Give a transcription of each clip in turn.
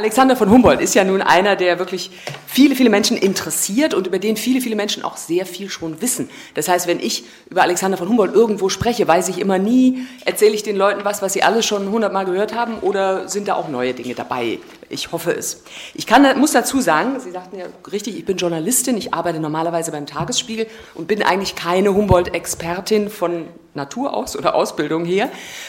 Alexander von Humboldt ist ja nun einer, der wirklich viele, viele Menschen interessiert und über den viele, viele Menschen auch sehr viel schon wissen. Das heißt, wenn ich über Alexander von Humboldt irgendwo spreche, weiß ich immer nie, erzähle ich den Leuten was, was sie alle schon hundertmal gehört haben oder sind da auch neue Dinge dabei. Ich hoffe es. Ich kann, muss dazu sagen, Sie sagten ja richtig, ich bin Journalistin, ich arbeite normalerweise beim Tagesspiegel und bin eigentlich keine Humboldt-Expertin von Natur aus oder Ausbildung her,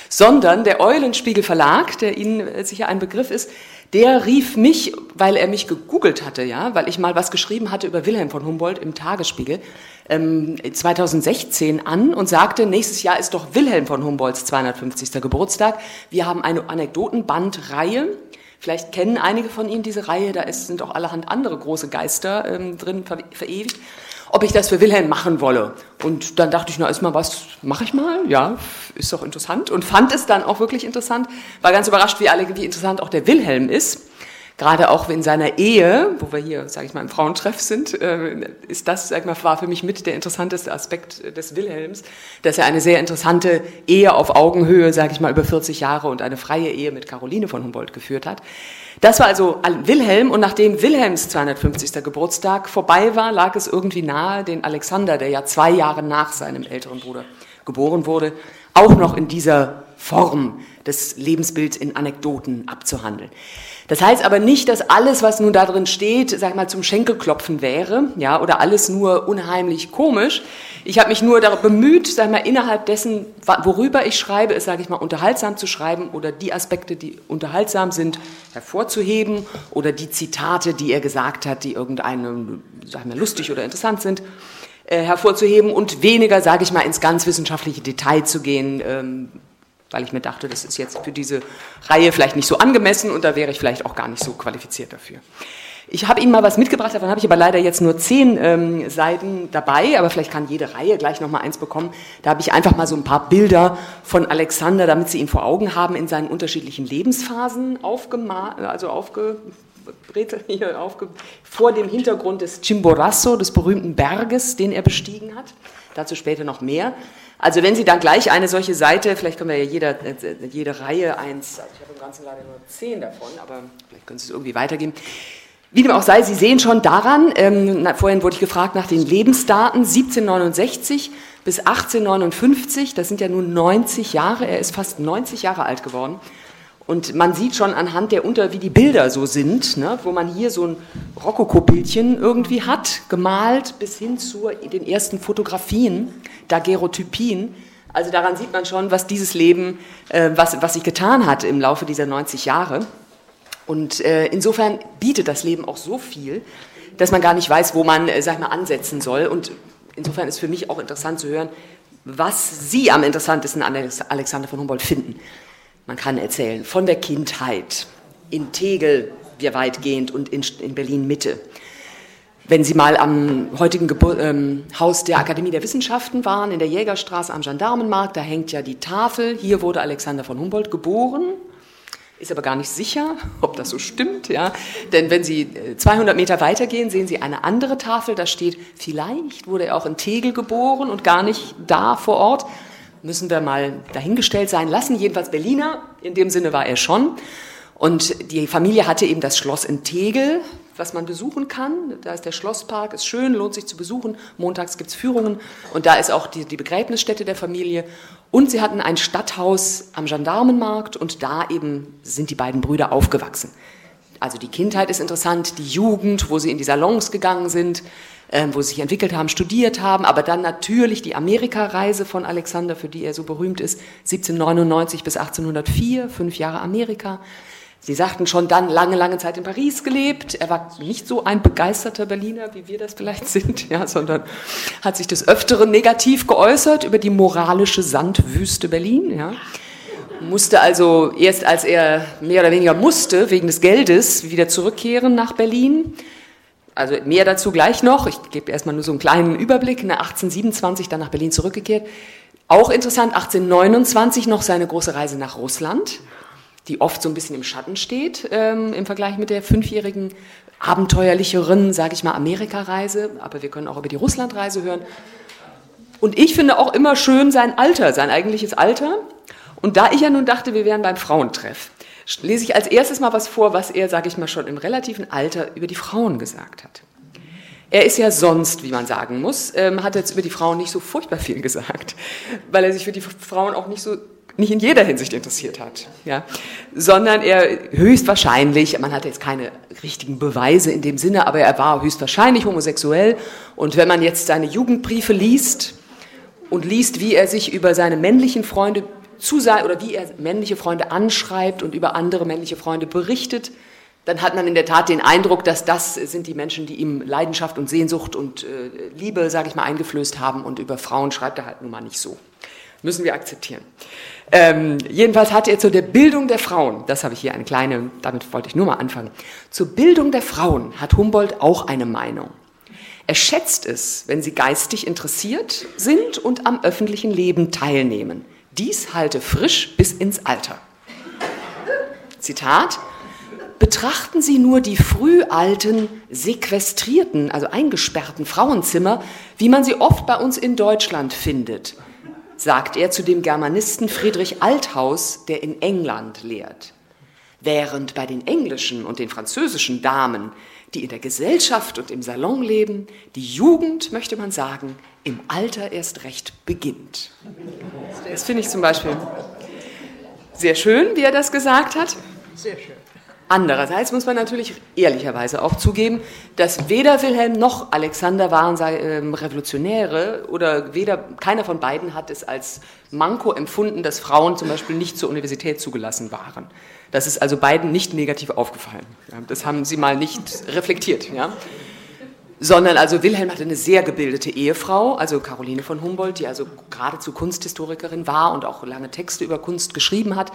sondern der Eulenspiegel Verlag, der Ihnen sicher ein Begriff ist, der rief mich, weil er mich gegoogelt hatte, ja, weil ich mal was geschrieben hatte über Wilhelm von Humboldt im Tagesspiegel, ähm, 2016 an und sagte, nächstes Jahr ist doch Wilhelm von Humboldts 250. Geburtstag. Wir haben eine Anekdotenbandreihe. Vielleicht kennen einige von Ihnen diese Reihe, da sind auch allerhand andere große Geister ähm, drin verewigt ob ich das für Wilhelm machen wolle. Und dann dachte ich, na, ist mal was, mache ich mal, ja, ist doch interessant. Und fand es dann auch wirklich interessant, war ganz überrascht, wie, alle, wie interessant auch der Wilhelm ist. Gerade auch in seiner Ehe, wo wir hier, sage ich mal, im Frauentreff sind, äh, ist das, sag ich mal, war für mich mit der interessanteste Aspekt des Wilhelms, dass er eine sehr interessante Ehe auf Augenhöhe, sage ich mal, über 40 Jahre und eine freie Ehe mit Caroline von Humboldt geführt hat. Das war also Wilhelm und nachdem Wilhelms 250. Geburtstag vorbei war, lag es irgendwie nahe, den Alexander, der ja zwei Jahre nach seinem älteren Bruder geboren wurde, auch noch in dieser Form des Lebensbilds in Anekdoten abzuhandeln. Das heißt aber nicht, dass alles, was nun da drin steht, sag mal, zum Schenkelklopfen wäre, ja, oder alles nur unheimlich komisch. Ich habe mich nur darauf bemüht, sag mal, innerhalb dessen, worüber ich schreibe, ist, sage ich mal, unterhaltsam zu schreiben oder die Aspekte, die unterhaltsam sind, hervorzuheben oder die Zitate, die er gesagt hat, die irgendeinem, sag mal, lustig oder interessant sind, äh, hervorzuheben und weniger, sage ich mal, ins ganz wissenschaftliche Detail zu gehen, ähm, weil ich mir dachte, das ist jetzt für diese Reihe vielleicht nicht so angemessen und da wäre ich vielleicht auch gar nicht so qualifiziert dafür. Ich habe Ihnen mal was mitgebracht, davon habe ich aber leider jetzt nur zehn ähm, Seiten dabei, aber vielleicht kann jede Reihe gleich noch mal eins bekommen. Da habe ich einfach mal so ein paar Bilder von Alexander, damit Sie ihn vor Augen haben, in seinen unterschiedlichen Lebensphasen aufgemalt, also aufge hier aufge vor dem Hintergrund des Chimborazo, des berühmten Berges, den er bestiegen hat. Dazu später noch mehr. Also wenn Sie dann gleich eine solche Seite, vielleicht können wir ja jeder, äh, jede Reihe eins, also ich habe im Ganzen leider nur zehn davon, aber vielleicht können Sie es irgendwie weitergeben. Wie dem auch sei, Sie sehen schon daran, ähm, vorhin wurde ich gefragt nach den Lebensdaten, 1769 bis 1859, das sind ja nun 90 Jahre, er ist fast 90 Jahre alt geworden. Und man sieht schon anhand der Unter, wie die Bilder so sind, ne, wo man hier so ein Rokoko-Bildchen irgendwie hat, gemalt bis hin zu den ersten Fotografien, Daguerreotypien. Also daran sieht man schon, was dieses Leben, äh, was, was sich getan hat im Laufe dieser 90 Jahre. Und äh, insofern bietet das Leben auch so viel, dass man gar nicht weiß, wo man, äh, sag mal, ansetzen soll. Und insofern ist für mich auch interessant zu hören, was Sie am interessantesten an Alexander von Humboldt finden. Man kann erzählen von der Kindheit in Tegel, wir weitgehend, und in, in Berlin Mitte. Wenn Sie mal am heutigen Gebur ähm, Haus der Akademie der Wissenschaften waren, in der Jägerstraße am Gendarmenmarkt, da hängt ja die Tafel, hier wurde Alexander von Humboldt geboren, ist aber gar nicht sicher, ob das so stimmt, ja. Denn wenn Sie 200 äh, Meter weitergehen, sehen Sie eine andere Tafel, da steht, vielleicht wurde er auch in Tegel geboren und gar nicht da vor Ort müssen wir mal dahingestellt sein lassen. Jedenfalls Berliner, in dem Sinne war er schon. Und die Familie hatte eben das Schloss in Tegel, was man besuchen kann. Da ist der Schlosspark, ist schön, lohnt sich zu besuchen. Montags gibt es Führungen und da ist auch die, die Begräbnisstätte der Familie. Und sie hatten ein Stadthaus am Gendarmenmarkt und da eben sind die beiden Brüder aufgewachsen. Also die Kindheit ist interessant, die Jugend, wo sie in die Salons gegangen sind, ähm, wo sie sich entwickelt haben, studiert haben, aber dann natürlich die Amerikareise von Alexander, für die er so berühmt ist, 1799 bis 1804, fünf Jahre Amerika. Sie sagten schon dann lange, lange Zeit in Paris gelebt. Er war nicht so ein begeisterter Berliner, wie wir das vielleicht sind, ja, sondern hat sich des Öfteren negativ geäußert über die moralische Sandwüste Berlin. Ja. Musste also erst, als er mehr oder weniger musste, wegen des Geldes, wieder zurückkehren nach Berlin. Also mehr dazu gleich noch. Ich gebe erstmal nur so einen kleinen Überblick. Ne, 1827 dann nach Berlin zurückgekehrt. Auch interessant, 1829 noch seine große Reise nach Russland, die oft so ein bisschen im Schatten steht ähm, im Vergleich mit der fünfjährigen abenteuerlicheren, sage ich mal, Amerikareise. Aber wir können auch über die Russlandreise hören. Und ich finde auch immer schön sein Alter, sein eigentliches Alter. Und da ich ja nun dachte, wir wären beim Frauentreff, lese ich als erstes mal was vor, was er, sage ich mal, schon im relativen Alter über die Frauen gesagt hat. Er ist ja sonst, wie man sagen muss, ähm, hat jetzt über die Frauen nicht so furchtbar viel gesagt, weil er sich für die Frauen auch nicht so nicht in jeder Hinsicht interessiert hat, ja, sondern er höchstwahrscheinlich, man hat jetzt keine richtigen Beweise in dem Sinne, aber er war höchstwahrscheinlich homosexuell und wenn man jetzt seine Jugendbriefe liest und liest, wie er sich über seine männlichen Freunde zu sein oder wie er männliche Freunde anschreibt und über andere männliche Freunde berichtet, dann hat man in der Tat den Eindruck, dass das sind die Menschen, die ihm Leidenschaft und Sehnsucht und äh, Liebe, sage ich mal, eingeflößt haben und über Frauen schreibt er halt nun mal nicht so. Müssen wir akzeptieren. Ähm, jedenfalls hat er zu der Bildung der Frauen, das habe ich hier eine kleine, damit wollte ich nur mal anfangen, zur Bildung der Frauen hat Humboldt auch eine Meinung. Er schätzt es, wenn sie geistig interessiert sind und am öffentlichen Leben teilnehmen. Dies halte frisch bis ins Alter. Zitat, betrachten Sie nur die früh alten, sequestrierten, also eingesperrten Frauenzimmer, wie man sie oft bei uns in Deutschland findet sagt er zu dem Germanisten Friedrich Althaus, der in England lehrt. Während bei den englischen und den französischen Damen, die in der Gesellschaft und im Salon leben, die Jugend, möchte man sagen, im Alter erst recht beginnt. Das finde ich zum Beispiel sehr schön, wie er das gesagt hat. Sehr schön. Andererseits muss man natürlich ehrlicherweise auch zugeben, dass weder Wilhelm noch Alexander waren ähm, Revolutionäre oder weder keiner von beiden hat es als Manko empfunden, dass Frauen zum Beispiel nicht zur Universität zugelassen waren. Das ist also beiden nicht negativ aufgefallen. Das haben sie mal nicht reflektiert. Ja? sondern also Wilhelm hatte eine sehr gebildete Ehefrau, also Caroline von Humboldt, die also geradezu Kunsthistorikerin war und auch lange Texte über Kunst geschrieben hat.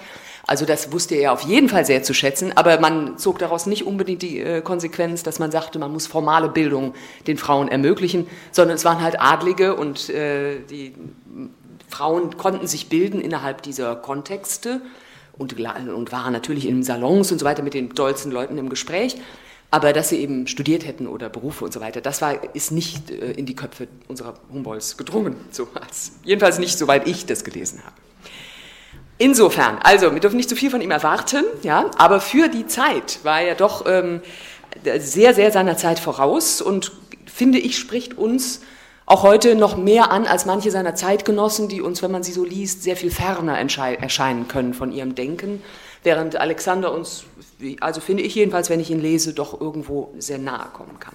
Also das wusste er auf jeden Fall sehr zu schätzen, aber man zog daraus nicht unbedingt die äh, Konsequenz, dass man sagte, man muss formale Bildung den Frauen ermöglichen, sondern es waren halt Adlige und äh, die Frauen konnten sich bilden innerhalb dieser Kontexte und, und waren natürlich in Salons und so weiter mit den tollsten Leuten im Gespräch. Aber dass sie eben studiert hätten oder Berufe und so weiter, das war, ist nicht äh, in die Köpfe unserer Humboldts gedrungen. So jedenfalls nicht, soweit ich das gelesen habe. Insofern, also, wir dürfen nicht zu viel von ihm erwarten, ja, aber für die Zeit war er doch ähm, sehr, sehr seiner Zeit voraus und finde ich, spricht uns auch heute noch mehr an als manche seiner Zeitgenossen, die uns, wenn man sie so liest, sehr viel ferner erscheinen können von ihrem Denken, während Alexander uns also finde ich jedenfalls, wenn ich ihn lese, doch irgendwo sehr nahe kommen kann.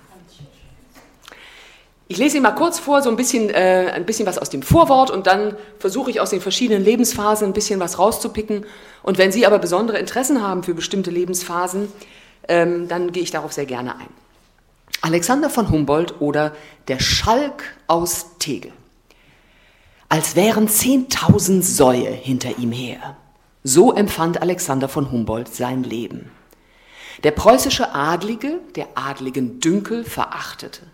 Ich lese Ihnen mal kurz vor, so ein bisschen, äh, ein bisschen was aus dem Vorwort und dann versuche ich aus den verschiedenen Lebensphasen ein bisschen was rauszupicken. Und wenn Sie aber besondere Interessen haben für bestimmte Lebensphasen, ähm, dann gehe ich darauf sehr gerne ein. Alexander von Humboldt oder der Schalk aus Tegel. Als wären zehntausend Säue hinter ihm her. So empfand Alexander von Humboldt sein Leben. Der preußische Adlige, der adligen Dünkel, verachtete,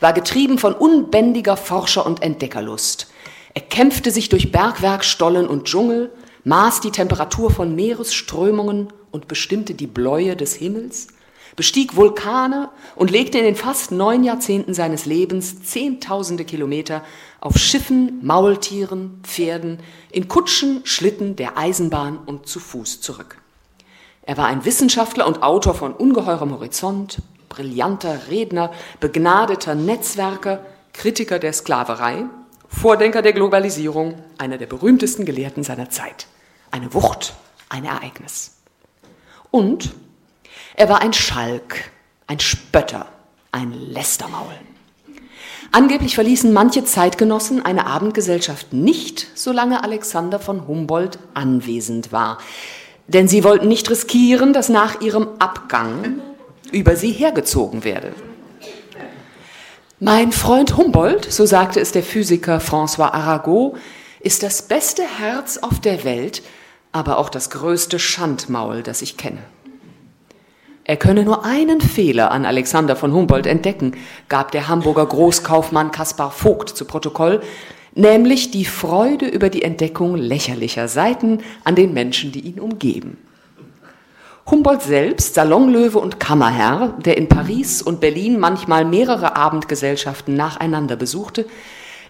war getrieben von unbändiger Forscher- und Entdeckerlust. Er kämpfte sich durch Bergwerk, Stollen und Dschungel, maß die Temperatur von Meeresströmungen und bestimmte die Bläue des Himmels, bestieg Vulkane und legte in den fast neun Jahrzehnten seines Lebens zehntausende Kilometer auf Schiffen, Maultieren, Pferden, in Kutschen, Schlitten, der Eisenbahn und zu Fuß zurück. Er war ein Wissenschaftler und Autor von ungeheurem Horizont, brillanter Redner, begnadeter Netzwerker, Kritiker der Sklaverei, Vordenker der Globalisierung, einer der berühmtesten Gelehrten seiner Zeit. Eine Wucht, ein Ereignis. Und er war ein Schalk, ein Spötter, ein Lästermaul. Angeblich verließen manche Zeitgenossen eine Abendgesellschaft nicht, solange Alexander von Humboldt anwesend war. Denn sie wollten nicht riskieren, dass nach ihrem Abgang über sie hergezogen werde. Mein Freund Humboldt, so sagte es der Physiker François Arago, ist das beste Herz auf der Welt, aber auch das größte Schandmaul, das ich kenne. Er könne nur einen Fehler an Alexander von Humboldt entdecken, gab der Hamburger Großkaufmann Kaspar Vogt zu Protokoll, nämlich die Freude über die Entdeckung lächerlicher Seiten an den Menschen, die ihn umgeben. Humboldt selbst, Salonlöwe und Kammerherr, der in Paris und Berlin manchmal mehrere Abendgesellschaften nacheinander besuchte,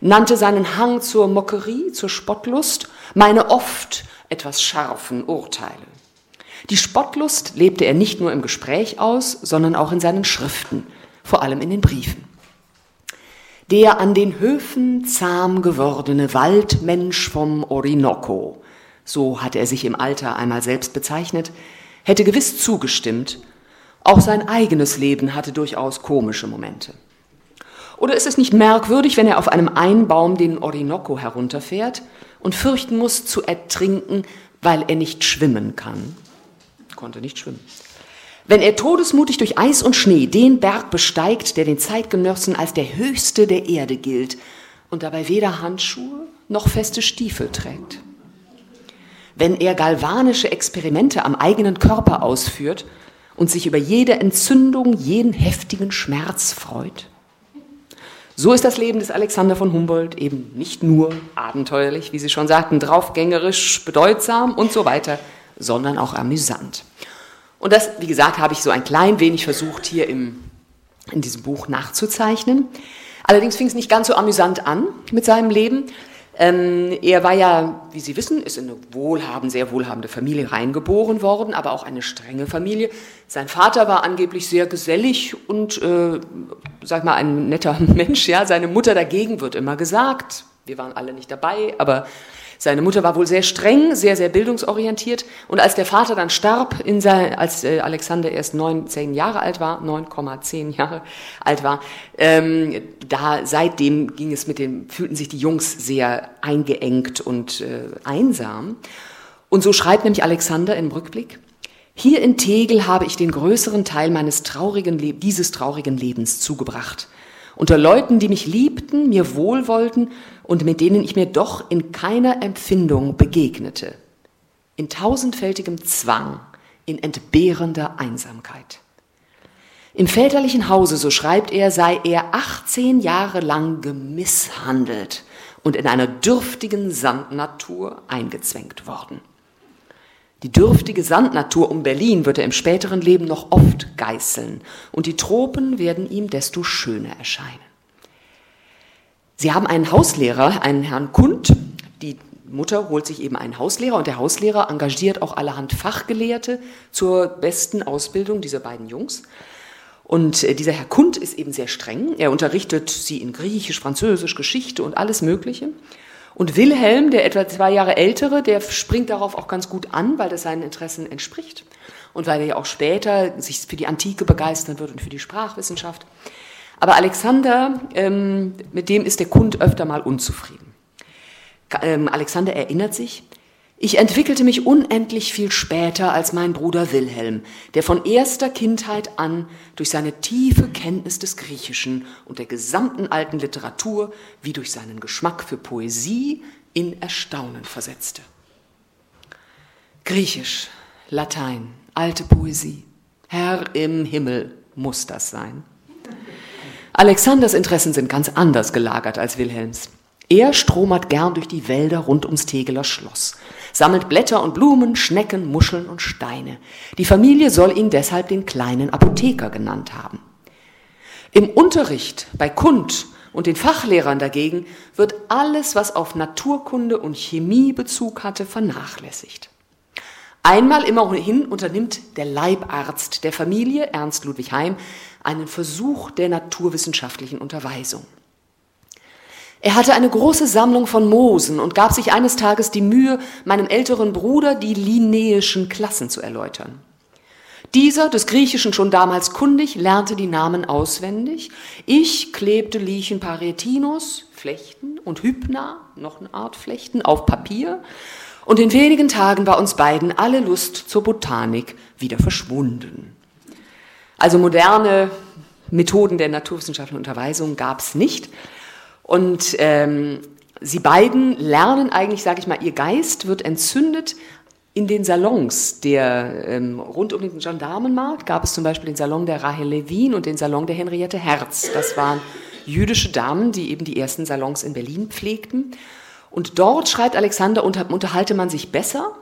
nannte seinen Hang zur Mockerie, zur Spottlust, meine oft etwas scharfen Urteile. Die Spottlust lebte er nicht nur im Gespräch aus, sondern auch in seinen Schriften, vor allem in den Briefen. Der an den Höfen zahm gewordene Waldmensch vom Orinoco, so hatte er sich im Alter einmal selbst bezeichnet, hätte gewiss zugestimmt, auch sein eigenes Leben hatte durchaus komische Momente. Oder ist es nicht merkwürdig, wenn er auf einem Einbaum den Orinoco herunterfährt und fürchten muss, zu ertrinken, weil er nicht schwimmen kann? Konnte nicht schwimmen. Wenn er todesmutig durch Eis und Schnee den Berg besteigt, der den Zeitgenossen als der höchste der Erde gilt und dabei weder Handschuhe noch feste Stiefel trägt. Wenn er galvanische Experimente am eigenen Körper ausführt und sich über jede Entzündung, jeden heftigen Schmerz freut. So ist das Leben des Alexander von Humboldt eben nicht nur abenteuerlich, wie Sie schon sagten, draufgängerisch, bedeutsam und so weiter, sondern auch amüsant. Und das, wie gesagt, habe ich so ein klein wenig versucht, hier im, in diesem Buch nachzuzeichnen. Allerdings fing es nicht ganz so amüsant an mit seinem Leben. Ähm, er war ja, wie Sie wissen, ist in eine wohlhabende, sehr wohlhabende Familie reingeboren worden, aber auch eine strenge Familie. Sein Vater war angeblich sehr gesellig und, äh, sag mal, ein netter Mensch. Ja, seine Mutter dagegen wird immer gesagt. Wir waren alle nicht dabei, aber seine Mutter war wohl sehr streng, sehr, sehr bildungsorientiert. Und als der Vater dann starb, in sein, als äh, Alexander erst neun, zehn Jahre alt war, 9,10 Jahre alt war, ähm, da seitdem ging es mit dem, fühlten sich die Jungs sehr eingeengt und äh, einsam. Und so schreibt nämlich Alexander im Rückblick, hier in Tegel habe ich den größeren Teil meines traurigen, dieses traurigen Lebens zugebracht unter Leuten, die mich liebten, mir wohlwollten und mit denen ich mir doch in keiner Empfindung begegnete. In tausendfältigem Zwang, in entbehrender Einsamkeit. Im väterlichen Hause, so schreibt er, sei er 18 Jahre lang gemisshandelt und in einer dürftigen Sandnatur eingezwängt worden. Die dürftige Sandnatur um Berlin wird er im späteren Leben noch oft geißeln und die Tropen werden ihm desto schöner erscheinen. Sie haben einen Hauslehrer, einen Herrn Kund. Die Mutter holt sich eben einen Hauslehrer und der Hauslehrer engagiert auch allerhand Fachgelehrte zur besten Ausbildung dieser beiden Jungs. Und äh, dieser Herr Kund ist eben sehr streng. Er unterrichtet sie in Griechisch, Französisch, Geschichte und alles Mögliche. Und Wilhelm, der etwa zwei Jahre ältere, der springt darauf auch ganz gut an, weil das seinen Interessen entspricht und weil er ja auch später sich für die Antike begeistern wird und für die Sprachwissenschaft. Aber Alexander, ähm, mit dem ist der Kund öfter mal unzufrieden. Ähm, Alexander erinnert sich, ich entwickelte mich unendlich viel später als mein Bruder Wilhelm, der von erster Kindheit an durch seine tiefe Kenntnis des Griechischen und der gesamten alten Literatur wie durch seinen Geschmack für Poesie in Erstaunen versetzte. Griechisch, Latein, alte Poesie. Herr im Himmel muss das sein. Alexanders Interessen sind ganz anders gelagert als Wilhelms. Er stromert gern durch die Wälder rund ums Tegeler Schloss, sammelt Blätter und Blumen, Schnecken, Muscheln und Steine. Die Familie soll ihn deshalb den kleinen Apotheker genannt haben. Im Unterricht bei Kund und den Fachlehrern dagegen wird alles, was auf Naturkunde und Chemie Bezug hatte, vernachlässigt. Einmal immerhin unternimmt der Leibarzt der Familie, Ernst Ludwig Heim, einen Versuch der naturwissenschaftlichen Unterweisung. Er hatte eine große Sammlung von Moosen und gab sich eines Tages die Mühe, meinem älteren Bruder die linäischen Klassen zu erläutern. Dieser, des Griechischen schon damals kundig, lernte die Namen auswendig. Ich klebte Lichen Parietinus, Flechten und Hypna, noch eine Art Flechten, auf Papier. Und in wenigen Tagen war uns beiden alle Lust zur Botanik wieder verschwunden. Also moderne Methoden der naturwissenschaftlichen Unterweisung gab es nicht. Und ähm, sie beiden lernen eigentlich, sage ich mal, ihr Geist wird entzündet in den Salons der ähm, rund um den Gendarmenmarkt gab es zum Beispiel den Salon der Rahel Levin und den Salon der Henriette Herz. Das waren jüdische Damen, die eben die ersten Salons in Berlin pflegten. Und dort schreibt Alexander, unter, unterhalte man sich besser.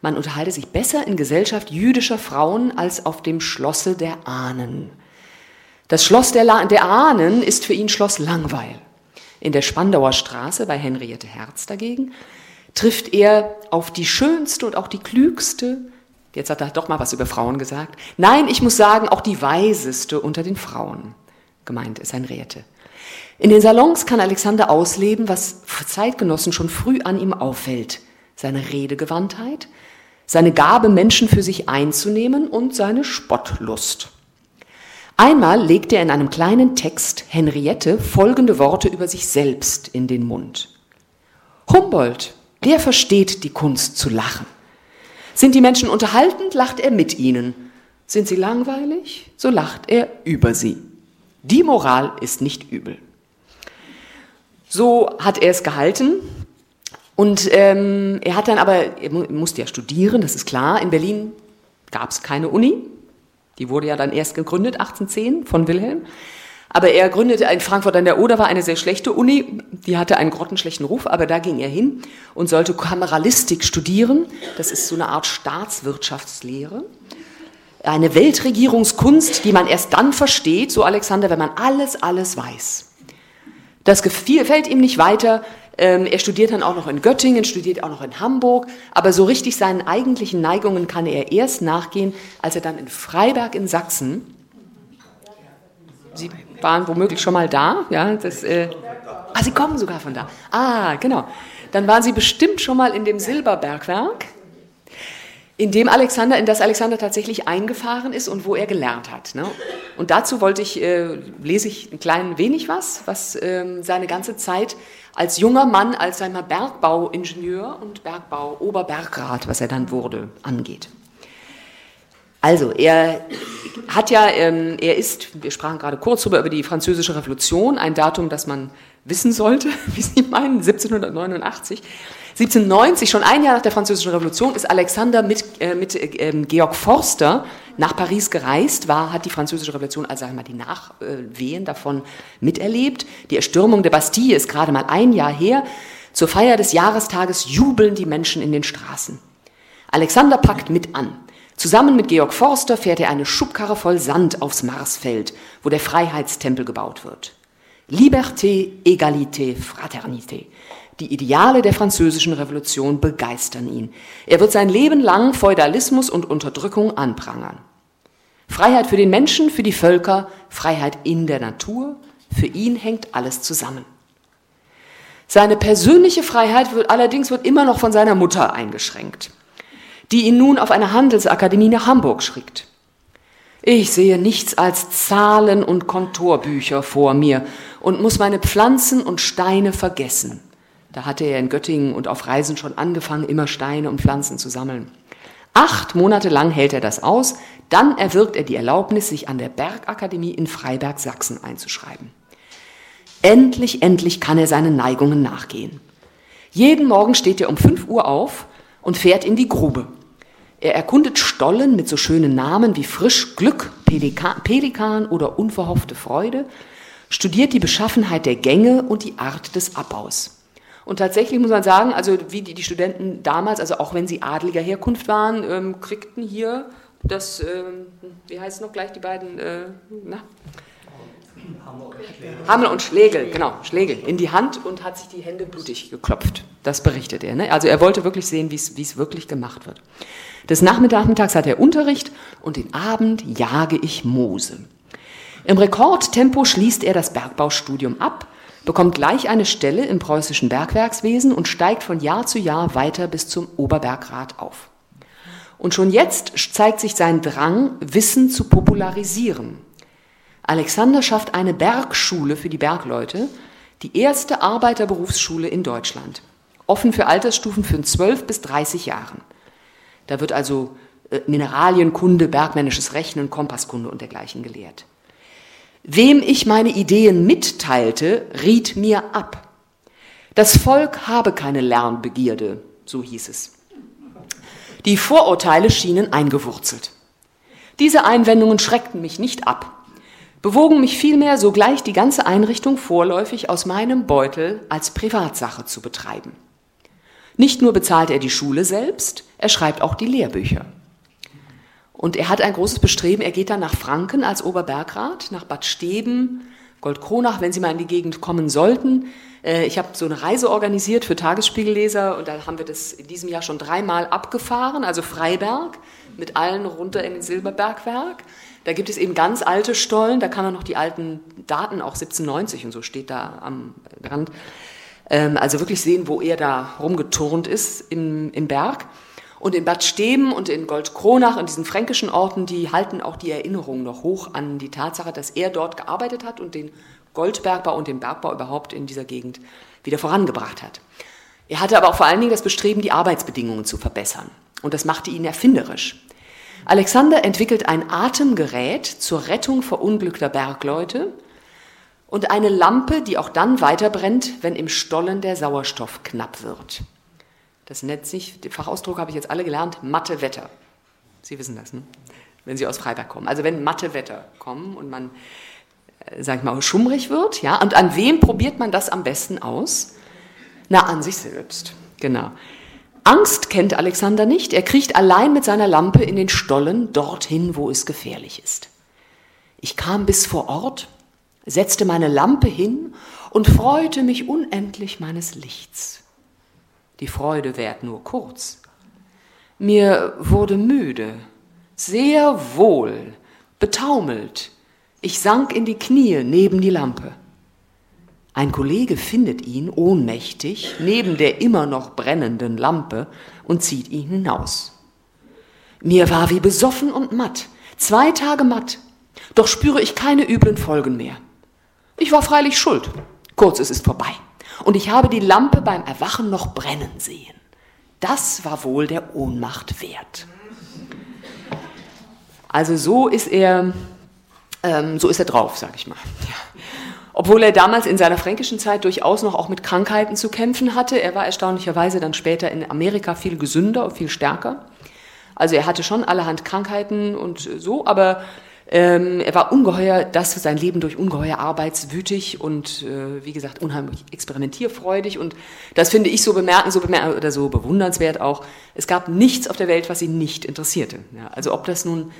Man unterhalte sich besser in Gesellschaft jüdischer Frauen als auf dem Schlosse der Ahnen. Das Schloss der, der Ahnen ist für ihn Schloss Langweil. In der Spandauer Straße bei Henriette Herz dagegen trifft er auf die schönste und auch die klügste, Jetzt hat er doch mal was über Frauen gesagt. Nein, ich muss sagen, auch die weiseste unter den Frauen. Gemeint ist Henriette. In den Salons kann Alexander ausleben, was Zeitgenossen schon früh an ihm auffällt. Seine Redegewandtheit, seine Gabe, Menschen für sich einzunehmen und seine Spottlust. Einmal legt er in einem kleinen Text Henriette folgende Worte über sich selbst in den Mund. Humboldt, der versteht die Kunst zu lachen. Sind die Menschen unterhaltend, lacht er mit ihnen. Sind sie langweilig, so lacht er über sie. Die Moral ist nicht übel. So hat er es gehalten. Und ähm, er hat dann aber, er musste ja studieren, das ist klar. In Berlin gab es keine Uni. Die wurde ja dann erst gegründet, 1810, von Wilhelm. Aber er gründete in Frankfurt an der Oder, war eine sehr schlechte Uni, die hatte einen grottenschlechten Ruf, aber da ging er hin und sollte Kameralistik studieren. Das ist so eine Art Staatswirtschaftslehre. Eine Weltregierungskunst, die man erst dann versteht, so Alexander, wenn man alles, alles weiß. Das gefällt ihm nicht weiter. Ähm, er studiert dann auch noch in Göttingen, studiert auch noch in Hamburg, aber so richtig seinen eigentlichen Neigungen kann er erst nachgehen, als er dann in Freiberg in Sachsen Sie waren womöglich schon mal da, ja, das, äh, ah, Sie kommen sogar von da. Ah, genau. Dann waren Sie bestimmt schon mal in dem Silberbergwerk, in dem Alexander, in das Alexander tatsächlich eingefahren ist und wo er gelernt hat. Ne? Und dazu wollte ich, äh, lese ich ein klein wenig was, was ähm, seine ganze Zeit als junger Mann, als einmal Bergbauingenieur und Bergbau-Oberbergrat, was er dann wurde, angeht. Also, er hat ja, ähm, er ist, wir sprachen gerade kurz darüber, über die französische Revolution, ein Datum, das man wissen sollte, wie Sie meinen, 1789. 1790, schon ein Jahr nach der französischen Revolution, ist Alexander mit, äh, mit äh, Georg Forster nach Paris gereist, war, hat die französische Revolution, also sagen wir mal die Nachwehen davon miterlebt. Die Erstürmung der Bastille ist gerade mal ein Jahr her. Zur Feier des Jahrestages jubeln die Menschen in den Straßen. Alexander packt mit an. Zusammen mit Georg Forster fährt er eine Schubkarre voll Sand aufs Marsfeld, wo der Freiheitstempel gebaut wird. Liberté, Egalité, Fraternité. Die Ideale der französischen Revolution begeistern ihn. Er wird sein Leben lang Feudalismus und Unterdrückung anprangern. Freiheit für den Menschen, für die Völker, Freiheit in der Natur, für ihn hängt alles zusammen. Seine persönliche Freiheit wird allerdings wird immer noch von seiner Mutter eingeschränkt die ihn nun auf eine Handelsakademie nach Hamburg schickt. Ich sehe nichts als Zahlen und Kontorbücher vor mir und muss meine Pflanzen und Steine vergessen. Da hatte er in Göttingen und auf Reisen schon angefangen, immer Steine und Pflanzen zu sammeln. Acht Monate lang hält er das aus, dann erwirkt er die Erlaubnis, sich an der Bergakademie in Freiberg, Sachsen einzuschreiben. Endlich, endlich kann er seinen Neigungen nachgehen. Jeden Morgen steht er um fünf Uhr auf und fährt in die Grube. Er erkundet Stollen mit so schönen Namen wie Frisch, Glück, Pelikan, Pelikan oder Unverhoffte Freude, studiert die Beschaffenheit der Gänge und die Art des Abbaus. Und tatsächlich muss man sagen, also wie die, die Studenten damals, also auch wenn sie adliger Herkunft waren, ähm, kriegten hier das, ähm, wie heißt es noch gleich, die beiden, äh, na? Hammel und Schlegel, genau, Schlegel, in die Hand und hat sich die Hände blutig geklopft. Das berichtet er. Ne? Also er wollte wirklich sehen, wie es wirklich gemacht wird. Des Nachmittags hat er Unterricht und den Abend jage ich Moose. Im Rekordtempo schließt er das Bergbaustudium ab, bekommt gleich eine Stelle im preußischen Bergwerkswesen und steigt von Jahr zu Jahr weiter bis zum Oberbergrat auf. Und schon jetzt zeigt sich sein Drang, Wissen zu popularisieren. Alexander schafft eine Bergschule für die Bergleute, die erste Arbeiterberufsschule in Deutschland, offen für Altersstufen von 12 bis 30 Jahren. Da wird also äh, Mineralienkunde, bergmännisches Rechnen, Kompasskunde und dergleichen gelehrt. Wem ich meine Ideen mitteilte, riet mir ab. Das Volk habe keine Lernbegierde, so hieß es. Die Vorurteile schienen eingewurzelt. Diese Einwendungen schreckten mich nicht ab, bewogen mich vielmehr sogleich die ganze Einrichtung vorläufig aus meinem Beutel als Privatsache zu betreiben. Nicht nur bezahlt er die Schule selbst, er schreibt auch die Lehrbücher. Und er hat ein großes Bestreben, er geht dann nach Franken als Oberbergrat, nach Bad Steben, Goldkronach, wenn Sie mal in die Gegend kommen sollten. Äh, ich habe so eine Reise organisiert für Tagesspiegelleser und da haben wir das in diesem Jahr schon dreimal abgefahren, also Freiberg, mit allen runter in den Silberbergwerk. Da gibt es eben ganz alte Stollen, da kann man noch die alten Daten, auch 1790 und so steht da am Rand, ähm, also wirklich sehen, wo er da rumgeturnt ist im, im Berg. Und in Bad Steben und in Goldkronach, in diesen fränkischen Orten, die halten auch die Erinnerung noch hoch an die Tatsache, dass er dort gearbeitet hat und den Goldbergbau und den Bergbau überhaupt in dieser Gegend wieder vorangebracht hat. Er hatte aber auch vor allen Dingen das Bestreben, die Arbeitsbedingungen zu verbessern. Und das machte ihn erfinderisch. Alexander entwickelt ein Atemgerät zur Rettung verunglückter Bergleute und eine Lampe, die auch dann weiterbrennt, wenn im Stollen der Sauerstoff knapp wird. Das nennt sich, den Fachausdruck habe ich jetzt alle gelernt, matte Wetter. Sie wissen das, ne? wenn Sie aus Freiberg kommen. Also wenn matte Wetter kommen und man, äh, sag ich mal, schummrig wird, ja, und an wem probiert man das am besten aus? Na, an sich selbst, genau. Angst kennt Alexander nicht. Er kriecht allein mit seiner Lampe in den Stollen dorthin, wo es gefährlich ist. Ich kam bis vor Ort, setzte meine Lampe hin und freute mich unendlich meines Lichts. Die Freude währt nur kurz. Mir wurde müde, sehr wohl, betaumelt. Ich sank in die Knie neben die Lampe. Ein Kollege findet ihn ohnmächtig neben der immer noch brennenden Lampe und zieht ihn hinaus. Mir war wie besoffen und matt, zwei Tage matt, doch spüre ich keine üblen Folgen mehr. Ich war freilich schuld. Kurz, es ist vorbei. Und ich habe die Lampe beim Erwachen noch brennen sehen. Das war wohl der Ohnmacht wert. Also so ist er, ähm, so ist er drauf, sag ich mal. Ja obwohl er damals in seiner fränkischen Zeit durchaus noch auch mit Krankheiten zu kämpfen hatte. Er war erstaunlicherweise dann später in Amerika viel gesünder und viel stärker. Also er hatte schon allerhand Krankheiten und so, aber ähm, er war ungeheuer, das sein Leben durch ungeheuer arbeitswütig und äh, wie gesagt unheimlich experimentierfreudig und das finde ich so bemerken, so bemerken oder so bewundernswert auch. Es gab nichts auf der Welt, was ihn nicht interessierte. Ja, also ob das nun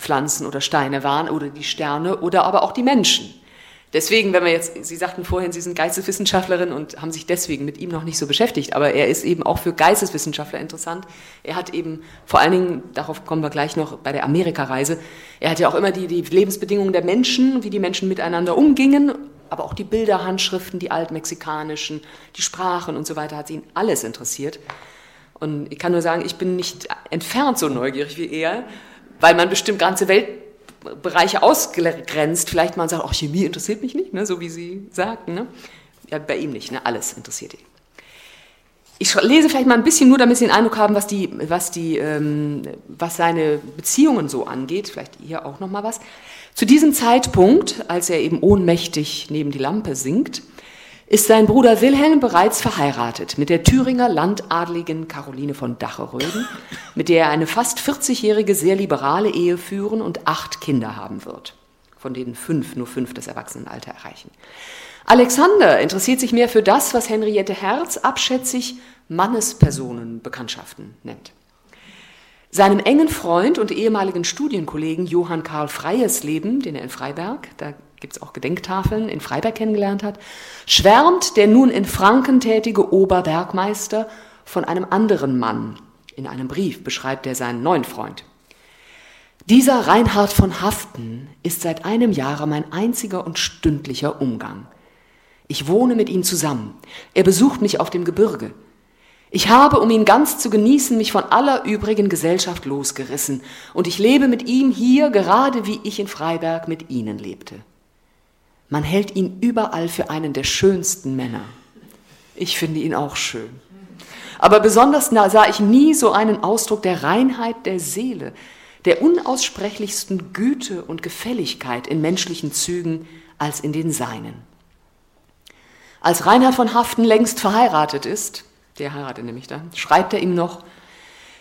Pflanzen oder Steine waren oder die Sterne oder aber auch die Menschen. Deswegen, wenn wir jetzt, Sie sagten vorhin, Sie sind Geisteswissenschaftlerin und haben sich deswegen mit ihm noch nicht so beschäftigt, aber er ist eben auch für Geisteswissenschaftler interessant. Er hat eben vor allen Dingen, darauf kommen wir gleich noch bei der Amerikareise, er hat ja auch immer die, die Lebensbedingungen der Menschen, wie die Menschen miteinander umgingen, aber auch die Bilderhandschriften, die altmexikanischen, die Sprachen und so weiter, hat ihn alles interessiert. Und ich kann nur sagen, ich bin nicht entfernt so neugierig wie er, weil man bestimmt ganze Welt Bereiche ausgrenzt. Vielleicht man sagt, oh, Chemie interessiert mich nicht, ne, so wie Sie sagten. Ne? Ja, bei ihm nicht, ne? alles interessiert ihn. Ich lese vielleicht mal ein bisschen nur, damit Sie den Eindruck haben, was, die, was, die, ähm, was seine Beziehungen so angeht. Vielleicht hier auch noch mal was. Zu diesem Zeitpunkt, als er eben ohnmächtig neben die Lampe sinkt, ist sein Bruder Wilhelm bereits verheiratet mit der Thüringer Landadligen Caroline von Dacheröden, mit der er eine fast 40-jährige sehr liberale Ehe führen und acht Kinder haben wird, von denen fünf, nur fünf das Erwachsenenalter erreichen. Alexander interessiert sich mehr für das, was Henriette Herz abschätzig Mannespersonenbekanntschaften nennt. Seinem engen Freund und ehemaligen Studienkollegen Johann Karl Freies Leben, den er in Freiberg, da gibt es auch Gedenktafeln, in Freiberg kennengelernt hat, schwärmt der nun in Franken tätige Oberbergmeister von einem anderen Mann. In einem Brief beschreibt er seinen neuen Freund. Dieser Reinhard von Haften ist seit einem Jahre mein einziger und stündlicher Umgang. Ich wohne mit ihm zusammen. Er besucht mich auf dem Gebirge. Ich habe, um ihn ganz zu genießen, mich von aller übrigen Gesellschaft losgerissen, und ich lebe mit ihm hier, gerade wie ich in Freiberg mit Ihnen lebte. Man hält ihn überall für einen der schönsten Männer. Ich finde ihn auch schön. Aber besonders sah ich nie so einen Ausdruck der Reinheit der Seele, der unaussprechlichsten Güte und Gefälligkeit in menschlichen Zügen als in den seinen. Als Reinhard von Haften längst verheiratet ist, der heiratet nämlich da, schreibt er ihm noch,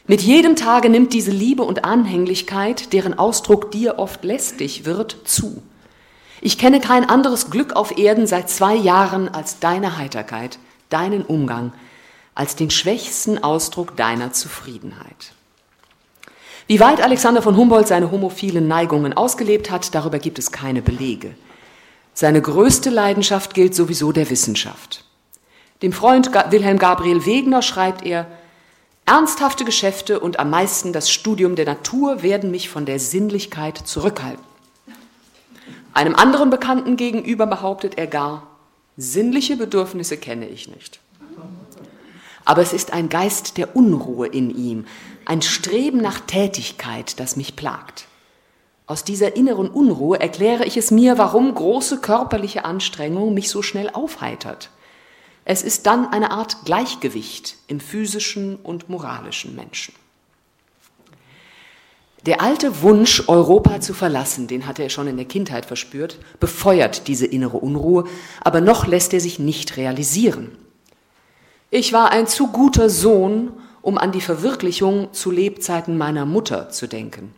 mit jedem Tage nimmt diese Liebe und Anhänglichkeit, deren Ausdruck dir oft lästig wird, zu. Ich kenne kein anderes Glück auf Erden seit zwei Jahren als deine Heiterkeit, deinen Umgang, als den schwächsten Ausdruck deiner Zufriedenheit. Wie weit Alexander von Humboldt seine homophilen Neigungen ausgelebt hat, darüber gibt es keine Belege. Seine größte Leidenschaft gilt sowieso der Wissenschaft. Dem Freund Wilhelm Gabriel Wegener schreibt er, Ernsthafte Geschäfte und am meisten das Studium der Natur werden mich von der Sinnlichkeit zurückhalten. Einem anderen Bekannten gegenüber behauptet er gar, sinnliche Bedürfnisse kenne ich nicht. Aber es ist ein Geist der Unruhe in ihm, ein Streben nach Tätigkeit, das mich plagt. Aus dieser inneren Unruhe erkläre ich es mir, warum große körperliche Anstrengung mich so schnell aufheitert. Es ist dann eine Art Gleichgewicht im physischen und moralischen Menschen. Der alte Wunsch, Europa zu verlassen, den hatte er schon in der Kindheit verspürt, befeuert diese innere Unruhe, aber noch lässt er sich nicht realisieren. Ich war ein zu guter Sohn, um an die Verwirklichung zu Lebzeiten meiner Mutter zu denken.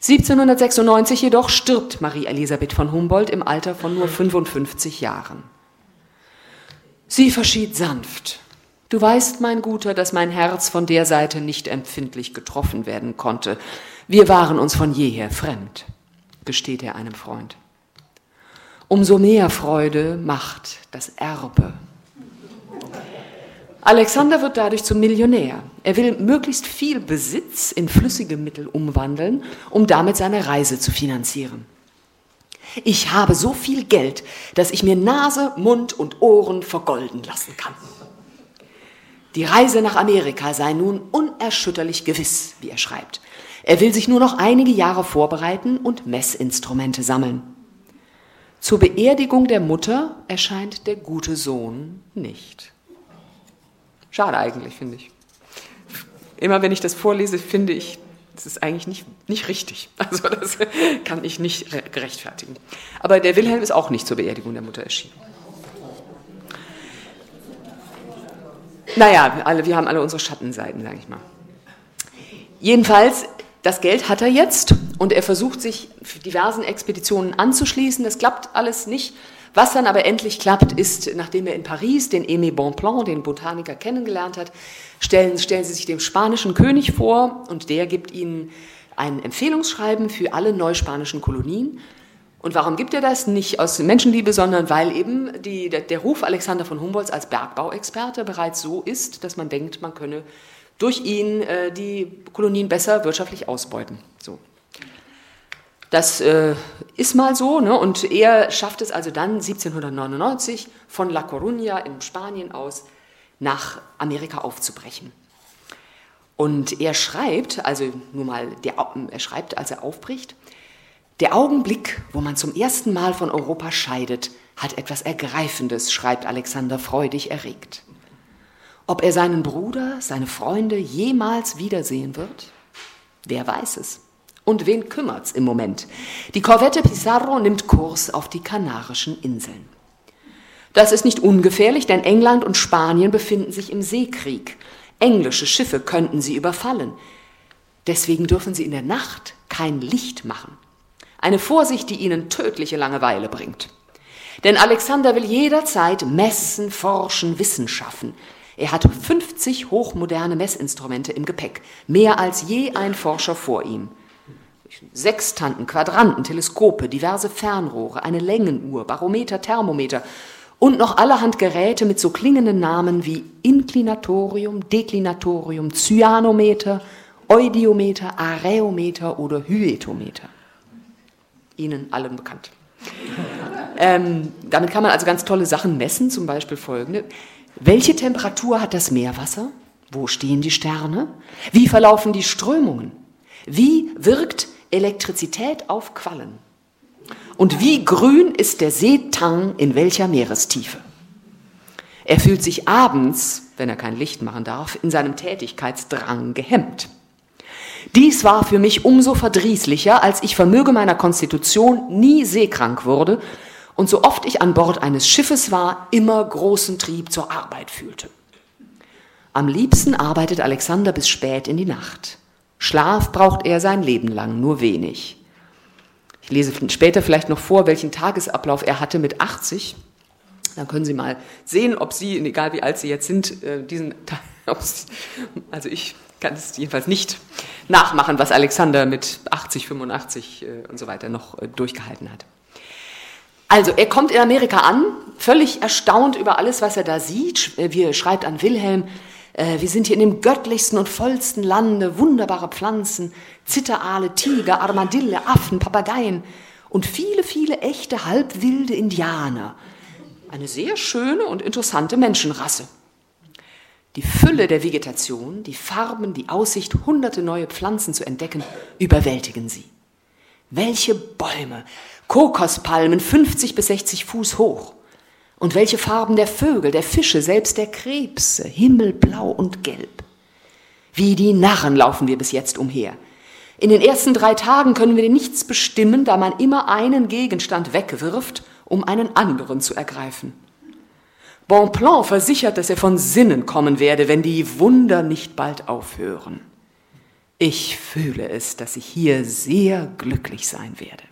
1796 jedoch stirbt Marie Elisabeth von Humboldt im Alter von nur 55 Jahren. Sie verschied sanft. Du weißt, mein Guter, dass mein Herz von der Seite nicht empfindlich getroffen werden konnte. Wir waren uns von jeher fremd, gesteht er einem Freund. Umso mehr Freude macht das Erbe Alexander wird dadurch zum Millionär. Er will möglichst viel Besitz in flüssige Mittel umwandeln, um damit seine Reise zu finanzieren. Ich habe so viel Geld, dass ich mir Nase, Mund und Ohren vergolden lassen kann. Die Reise nach Amerika sei nun unerschütterlich gewiss, wie er schreibt. Er will sich nur noch einige Jahre vorbereiten und Messinstrumente sammeln. Zur Beerdigung der Mutter erscheint der gute Sohn nicht. Schade eigentlich, finde ich. Immer wenn ich das vorlese, finde ich, das ist eigentlich nicht, nicht richtig. Also das kann ich nicht gerechtfertigen. Aber der Wilhelm ist auch nicht zur Beerdigung der Mutter erschienen. Naja, alle, wir haben alle unsere Schattenseiten, sage ich mal. Jedenfalls, das Geld hat er jetzt und er versucht sich diversen Expeditionen anzuschließen. Das klappt alles nicht. Was dann aber endlich klappt, ist, nachdem er in Paris den Aimé Bonpland, den Botaniker, kennengelernt hat, stellen, stellen Sie sich dem spanischen König vor und der gibt Ihnen ein Empfehlungsschreiben für alle neuspanischen Kolonien. Und warum gibt er das? Nicht aus Menschenliebe, sondern weil eben die, der, der Ruf Alexander von Humboldts als Bergbauexperte bereits so ist, dass man denkt, man könne durch ihn äh, die Kolonien besser wirtschaftlich ausbeuten. So. Das äh, ist mal so, ne? und er schafft es also dann 1799 von La Coruña in Spanien aus nach Amerika aufzubrechen. Und er schreibt, also nur mal, der, er schreibt, als er aufbricht, der Augenblick, wo man zum ersten Mal von Europa scheidet, hat etwas Ergreifendes, schreibt Alexander freudig erregt. Ob er seinen Bruder, seine Freunde jemals wiedersehen wird? Wer weiß es? Und wen kümmert's im Moment? Die Korvette Pizarro nimmt Kurs auf die Kanarischen Inseln. Das ist nicht ungefährlich, denn England und Spanien befinden sich im Seekrieg. Englische Schiffe könnten sie überfallen. Deswegen dürfen sie in der Nacht kein Licht machen. Eine Vorsicht, die ihnen tödliche Langeweile bringt. Denn Alexander will jederzeit messen, forschen, Wissen schaffen. Er hat 50 hochmoderne Messinstrumente im Gepäck, mehr als je ein Forscher vor ihm. Sextanten, Quadranten, Teleskope, diverse Fernrohre, eine Längenuhr, Barometer, Thermometer und noch allerhand Geräte mit so klingenden Namen wie Inklinatorium, Deklinatorium, Cyanometer, Eudiometer, Areometer oder Hyetometer. Ihnen allen bekannt. ähm, damit kann man also ganz tolle Sachen messen, zum Beispiel folgende. Welche Temperatur hat das Meerwasser? Wo stehen die Sterne? Wie verlaufen die Strömungen? Wie wirkt Elektrizität auf Quallen. Und wie grün ist der Seetang in welcher Meerestiefe? Er fühlt sich abends, wenn er kein Licht machen darf, in seinem Tätigkeitsdrang gehemmt. Dies war für mich umso verdrießlicher, als ich vermöge meiner Konstitution nie seekrank wurde und so oft ich an Bord eines Schiffes war, immer großen Trieb zur Arbeit fühlte. Am liebsten arbeitet Alexander bis spät in die Nacht. Schlaf braucht er sein Leben lang, nur wenig. Ich lese später vielleicht noch vor, welchen Tagesablauf er hatte mit 80. Dann können Sie mal sehen, ob Sie, egal wie alt Sie jetzt sind, äh, diesen, also ich kann es jedenfalls nicht nachmachen, was Alexander mit 80, 85 äh, und so weiter noch äh, durchgehalten hat. Also, er kommt in Amerika an, völlig erstaunt über alles, was er da sieht. Wie er schreibt an Wilhelm, Äh, wir sind hier in dem göttlichsten und vollsten Lande, wunderbare Pflanzen, Zitteraale, Tiger, Armadille, Affen, Papageien und viele, viele echte halbwilde Indianer. Eine sehr schöne und interessante Menschenrasse. Die Fülle der Vegetation, die Farben, die Aussicht, hunderte neue Pflanzen zu entdecken, überwältigen sie. Welche Bäume, Kokospalmen 50 bis 60 Fuß hoch. Und welche Farben der Vögel, der Fische, selbst der Krebse, himmelblau und gelb. Wie die Narren laufen wir bis jetzt umher. In den ersten drei Tagen können wir nichts bestimmen, da man immer einen Gegenstand wegwirft, um einen anderen zu ergreifen. Bonpland versichert, dass er von Sinnen kommen werde, wenn die Wunder nicht bald aufhören. Ich fühle es, dass ich hier sehr glücklich sein werde.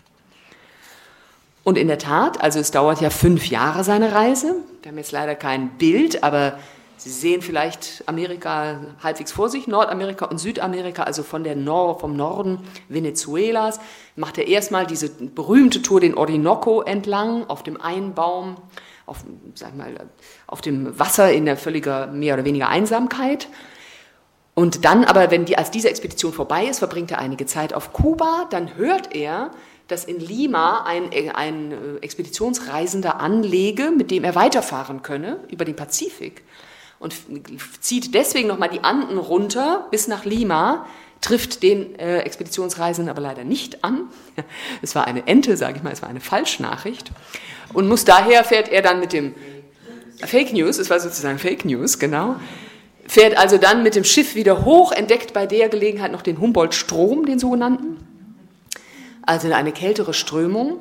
Und in der Tat, also es dauert ja fünf Jahre seine Reise. Wir haben jetzt leider kein Bild, aber Sie sehen vielleicht Amerika halbwegs vor sich, Nordamerika und Südamerika, also von der Nor vom Norden Venezuelas, macht er erstmal diese berühmte Tour den Orinoco entlang auf dem Einbaum auf, sag mal, auf dem Wasser in der völliger mehr oder weniger Einsamkeit. Und dann aber, wenn die, als diese Expedition vorbei ist, verbringt er einige Zeit auf Kuba, dann hört er, dass in Lima ein, ein Expeditionsreisender anlege, mit dem er weiterfahren könne über den Pazifik und zieht deswegen nochmal die Anden runter bis nach Lima, trifft den äh, Expeditionsreisenden aber leider nicht an. Es war eine Ente, sage ich mal, es war eine Falschnachricht. Und muss daher fährt er dann mit dem Fake News, es war sozusagen Fake News, genau, fährt also dann mit dem Schiff wieder hoch, entdeckt bei der Gelegenheit noch den Humboldt-Strom, den sogenannten, also eine kältere Strömung,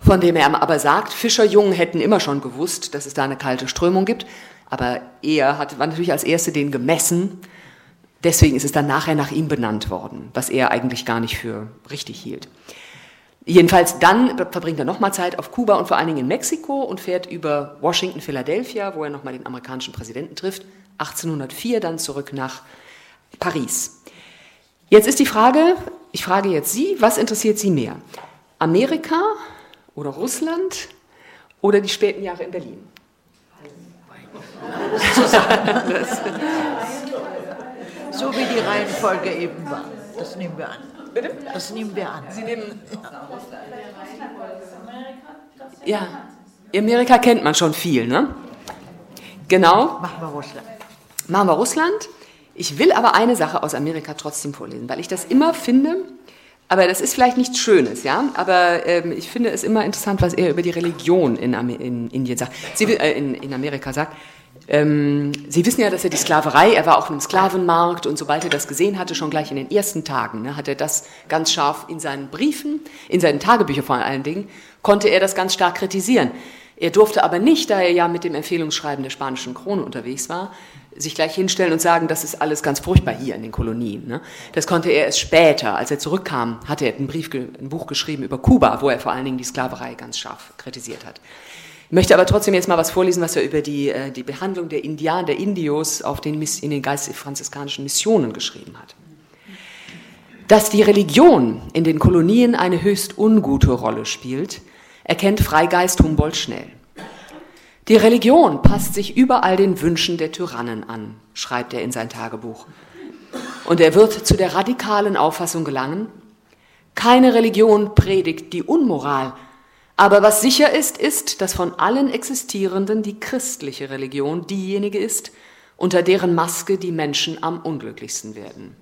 von dem er aber sagt, Fischerjungen hätten immer schon gewusst, dass es da eine kalte Strömung gibt, aber er hat, war natürlich als Erste den gemessen, deswegen ist es dann nachher nach ihm benannt worden, was er eigentlich gar nicht für richtig hielt. Jedenfalls dann verbringt er nochmal Zeit auf Kuba und vor allen Dingen in Mexiko und fährt über Washington, Philadelphia, wo er nochmal den amerikanischen Präsidenten trifft. 1804 dann zurück nach Paris. Jetzt ist die Frage, ich frage jetzt Sie, was interessiert Sie mehr? Amerika oder Russland oder die späten Jahre in Berlin? so wie die Reihenfolge eben war. Das nehmen wir an. Bitte? Das nehmen wir an. Sie nehmen. Ja, Amerika kennt man schon viel, ne? Genau. Machen wir Russland. Machen wir Russland. Ich will aber eine Sache aus Amerika trotzdem vorlesen, weil ich das immer finde, aber das ist vielleicht nichts Schönes, ja. Aber ähm, ich finde es immer interessant, was er über die Religion in, in Indien sagt, Sie, äh, in, in Amerika sagt. Ähm, Sie wissen ja, dass er die Sklaverei, er war auf einem Sklavenmarkt und sobald er das gesehen hatte, schon gleich in den ersten Tagen, ne, hat er das ganz scharf in seinen Briefen, in seinen Tagebüchern vor allen Dingen, konnte er das ganz stark kritisieren. Er durfte aber nicht, da er ja mit dem Empfehlungsschreiben der spanischen Krone unterwegs war, sich gleich hinstellen und sagen, das ist alles ganz furchtbar hier in den Kolonien. Ne? Das konnte er erst später, als er zurückkam, hatte er ein, Brief, ein Buch geschrieben über Kuba, wo er vor allen Dingen die Sklaverei ganz scharf kritisiert hat. Ich möchte aber trotzdem jetzt mal was vorlesen, was er über die, äh, die Behandlung der Indianer, der Indios auf den, in den geistig-franziskanischen Missionen geschrieben hat. Dass die Religion in den Kolonien eine höchst ungute Rolle spielt, erkennt Freigeist Humboldt schnell. Die Religion passt sich überall den Wünschen der Tyrannen an, schreibt er in sein Tagebuch. Und er wird zu der radikalen Auffassung gelangen, keine Religion predigt die Unmoral, aber was sicher ist, ist, dass von allen existierenden die christliche Religion diejenige ist, unter deren Maske die Menschen am unglücklichsten werden.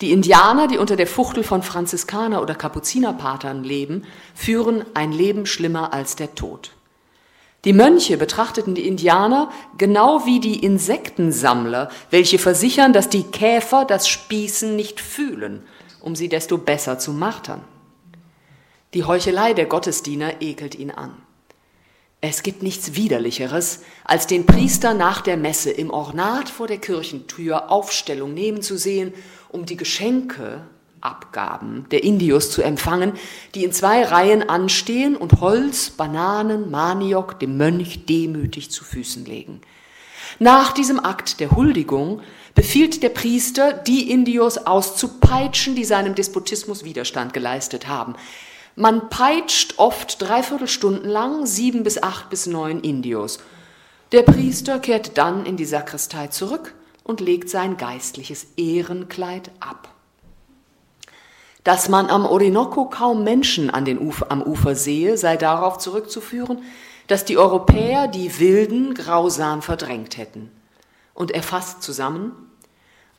Die Indianer, die unter der Fuchtel von Franziskaner oder Kapuzinerpatern leben, führen ein Leben schlimmer als der Tod. Die Mönche betrachteten die Indianer genau wie die Insektensammler, welche versichern, dass die Käfer das Spießen nicht fühlen, um sie desto besser zu martern. Die Heuchelei der Gottesdiener ekelt ihn an. Es gibt nichts Widerlicheres, als den Priester nach der Messe im Ornat vor der Kirchentür Aufstellung nehmen zu sehen, um die Geschenke, Abgaben der Indios zu empfangen, die in zwei Reihen anstehen und Holz, Bananen, Maniok dem Mönch demütig zu Füßen legen. Nach diesem Akt der Huldigung befiehlt der Priester, die Indios auszupeitschen, die seinem Despotismus Widerstand geleistet haben. Man peitscht oft dreiviertel Stunden lang sieben bis acht bis neun Indios. Der Priester kehrt dann in die Sakristei zurück und legt sein geistliches Ehrenkleid ab. Dass man am Orinoco kaum Menschen an den Ufer, am Ufer sehe, sei darauf zurückzuführen, dass die Europäer die Wilden grausam verdrängt hätten. Und er fasst zusammen,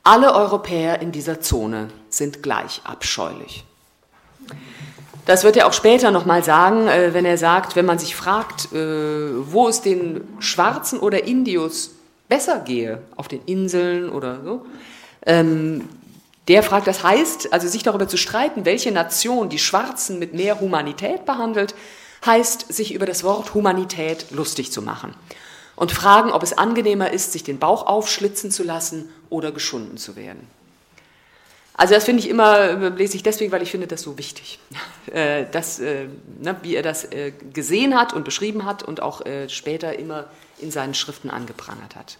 alle Europäer in dieser Zone sind gleich abscheulich. Das wird er auch später nochmal sagen, äh, wenn er sagt, wenn man sich fragt, äh, wo es den Schwarzen oder Indios besser gehe, auf den Inseln oder so, ähm, der fragt, das heißt, also sich darüber zu streiten, welche Nation die Schwarzen mit mehr Humanität behandelt, heißt, sich über das Wort Humanität lustig zu machen und fragen, ob es angenehmer ist, sich den Bauch aufschlitzen zu lassen oder geschunden zu werden. Also das finde ich immer, lese ich deswegen, weil ich finde das so wichtig, äh, dass, äh, ne, wie er das äh, gesehen hat und beschrieben hat und auch später immer in seinen Schriften angeprangert hat.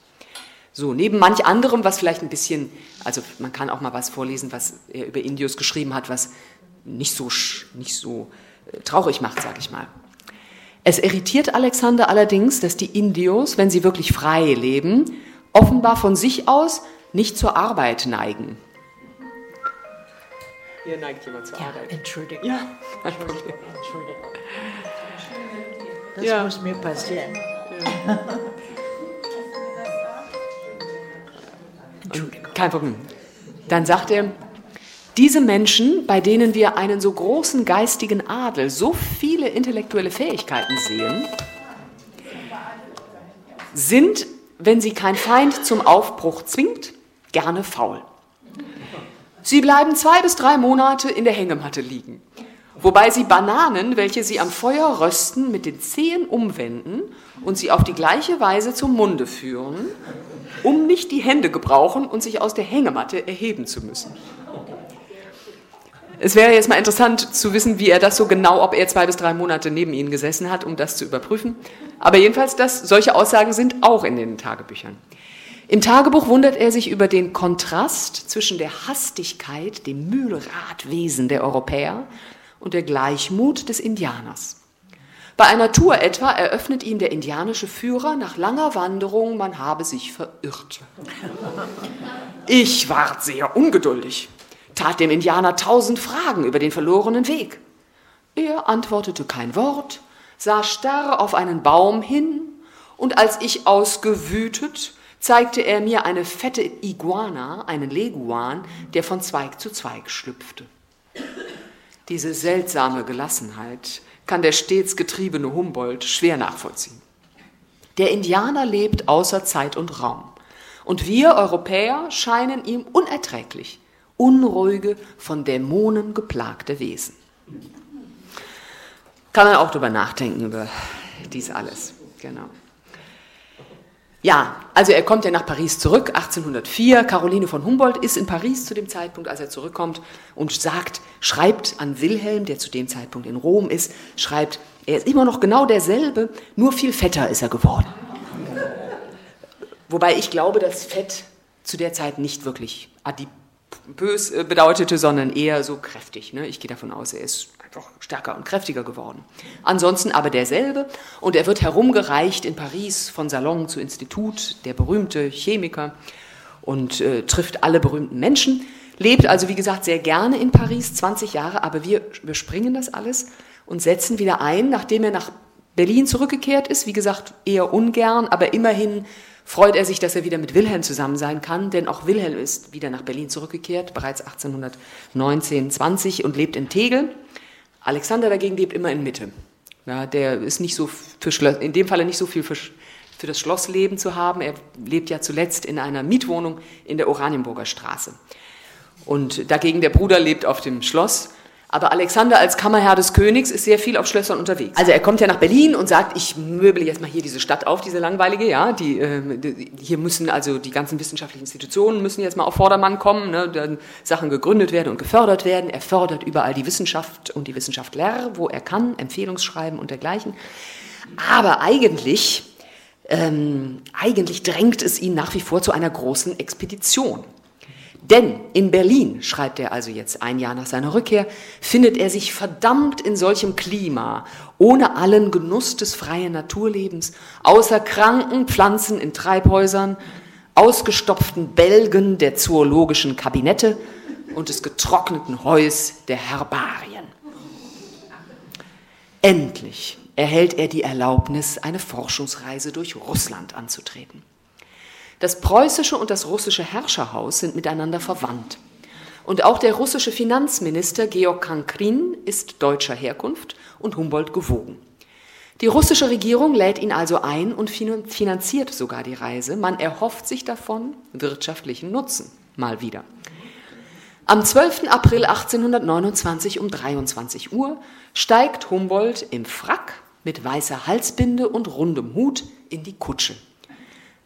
So, neben manch anderem, was vielleicht ein bisschen, also man kann auch mal was vorlesen, was er über Indios geschrieben hat, was nicht so, nicht so traurig macht, sage ich mal. Es irritiert Alexander allerdings, dass die Indios, wenn sie wirklich frei leben, offenbar von sich aus nicht zur Arbeit neigen. Hier neigt jemand zur ja, Arbeit. Entschuldigung. Ja, Entschuldigung. Entschuldigung. Das ja. muss mir passieren. Ja. Entschuldigung. Kein Problem. Dann sagt er, diese Menschen, bei denen wir einen so großen geistigen Adel, so viele intellektuelle Fähigkeiten sehen, sind, wenn sie kein Feind zum Aufbruch zwingt, gerne faul. Sie bleiben zwei bis drei Monate in der Hängematte liegen, wobei sie Bananen, welche sie am Feuer rösten, mit den Zehen umwenden und sie auf die gleiche Weise zum Munde führen, um nicht die Hände gebrauchen und sich aus der Hängematte erheben zu müssen. Es wäre jetzt mal interessant zu wissen, wie er das so genau, ob er zwei bis drei Monate neben ihnen gesessen hat, um das zu überprüfen. Aber jedenfalls, das, solche Aussagen sind auch in den Tagebüchern. Im Tagebuch wundert er sich über den Kontrast zwischen der Hastigkeit, dem Mühlradwesen der Europäer und der Gleichmut des Indianers. Bei einer Tour etwa eröffnet ihm der indianische Führer nach langer Wanderung, man habe sich verirrt. Ich ward sehr ungeduldig, tat dem Indianer tausend Fragen über den verlorenen Weg. Er antwortete kein Wort, sah starr auf einen Baum hin, und als ich ausgewütet zeigte er mir eine fette Iguana, einen Leguan, der von Zweig zu Zweig schlüpfte. Diese seltsame Gelassenheit kann der stets getriebene Humboldt schwer nachvollziehen. Der Indianer lebt außer Zeit und Raum. Und wir Europäer scheinen ihm unerträglich, unruhige, von Dämonen geplagte Wesen. Kann man auch darüber nachdenken, über dies alles. Genau. Ja, also er kommt ja nach Paris zurück, 1804. Caroline von Humboldt ist in Paris zu dem Zeitpunkt, als er zurückkommt und sagt, schreibt an Wilhelm, der zu dem Zeitpunkt in Rom ist, schreibt, er ist immer noch genau derselbe, nur viel fetter ist er geworden. Wobei ich glaube, dass Fett zu der Zeit nicht wirklich adipös äh, bedeutete, sondern eher so kräftig. Ne? Ich gehe davon aus, er ist einfach stärker und kräftiger geworden. Ansonsten aber derselbe. Und er wird herumgereicht in Paris von Salon zu Institut, der berühmte Chemiker und äh, trifft alle berühmten Menschen, lebt also wie gesagt sehr gerne in Paris, 20 Jahre, aber wir überspringen das alles und setzen wieder ein, nachdem er nach Berlin zurückgekehrt ist, wie gesagt eher ungern, aber immerhin freut er sich, dass er wieder mit Wilhelm zusammen sein kann, denn auch Wilhelm ist wieder nach Berlin zurückgekehrt, bereits 1819, 20 und lebt in Tegel. Alexander dagegen lebt immer in Mitte. Ja, der ist nicht so für Schloss, in dem Falle nicht so viel für, für das Schlossleben zu haben. Er lebt ja zuletzt in einer Mietwohnung in der Oranienburger Straße. Und dagegen der Bruder lebt auf dem Schloss aber Alexander als Kammerherr des Königs ist sehr viel auf Schlössern unterwegs. Also er kommt ja nach Berlin und sagt, ich möble jetzt mal hier diese Stadt auf, diese langweilige, ja, die, äh, die hier müssen also die ganzen wissenschaftlichen Institutionen müssen jetzt mal auf Vordermann kommen, ne, dann Sachen gegründet werden und gefördert werden. Er fördert überall die Wissenschaft und die Wissenschaftler, wo er kann, Empfehlungsschreiben und dergleichen. Aber eigentlich, ähm, eigentlich drängt es ihn nach wie vor zu einer großen Expedition Denn in Berlin, schreibt er also jetzt ein Jahr nach seiner Rückkehr, findet er sich verdammt in solchem Klima, ohne allen Genuss des freien Naturlebens, außer kranken Pflanzen in Treibhäusern, ausgestopften Bälgen der zoologischen Kabinette und des getrockneten Heus der Herbarien. Endlich erhält er die Erlaubnis, eine Forschungsreise durch Russland anzutreten. Das preußische und das russische Herrscherhaus sind miteinander verwandt. Und auch der russische Finanzminister Georg Kankrin ist deutscher Herkunft und Humboldt gewogen. Die russische Regierung lädt ihn also ein und finanziert sogar die Reise. Man erhofft sich davon wirtschaftlichen Nutzen. Mal wieder. Am 12. April 1829 um 23 Uhr steigt Humboldt im Frack mit weißer Halsbinde und rundem Hut in die Kutsche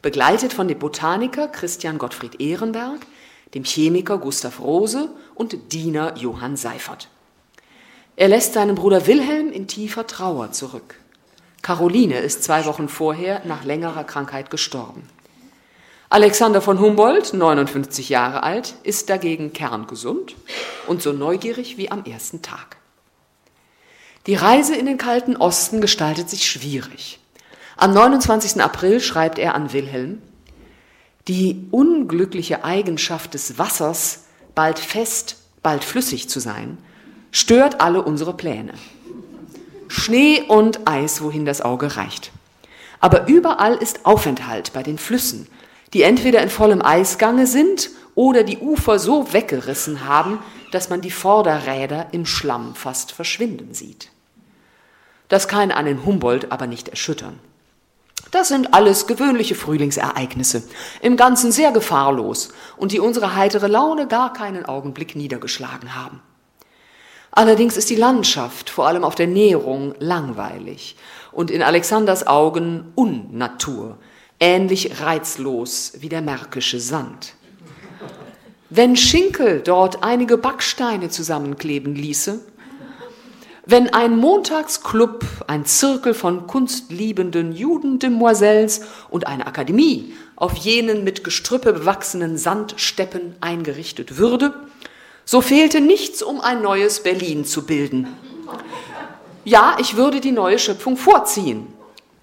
begleitet von dem Botaniker Christian Gottfried Ehrenberg, dem Chemiker Gustav Rose und Diener Johann Seifert. Er lässt seinen Bruder Wilhelm in tiefer Trauer zurück. Caroline ist zwei Wochen vorher nach längerer Krankheit gestorben. Alexander von Humboldt, 59 Jahre alt, ist dagegen kerngesund und so neugierig wie am ersten Tag. Die Reise in den kalten Osten gestaltet sich schwierig. Am 29. April schreibt er an Wilhelm, die unglückliche Eigenschaft des Wassers, bald fest, bald flüssig zu sein, stört alle unsere Pläne. Schnee und Eis, wohin das Auge reicht. Aber überall ist Aufenthalt bei den Flüssen, die entweder in vollem Eisgange sind oder die Ufer so weggerissen haben, dass man die Vorderräder im Schlamm fast verschwinden sieht. Das kann einen Humboldt aber nicht erschüttern. Das sind alles gewöhnliche Frühlingsereignisse, im Ganzen sehr gefahrlos und die unsere heitere Laune gar keinen Augenblick niedergeschlagen haben. Allerdings ist die Landschaft, vor allem auf der Näherung, langweilig und in Alexanders Augen Unnatur, ähnlich reizlos wie der märkische Sand. Wenn Schinkel dort einige Backsteine zusammenkleben ließe, wenn ein Montagsclub, ein Zirkel von kunstliebenden Judendemoiselles und eine Akademie auf jenen mit Gestrüppe bewachsenen Sandsteppen eingerichtet würde, so fehlte nichts, um ein neues Berlin zu bilden. Ja, ich würde die neue Schöpfung vorziehen,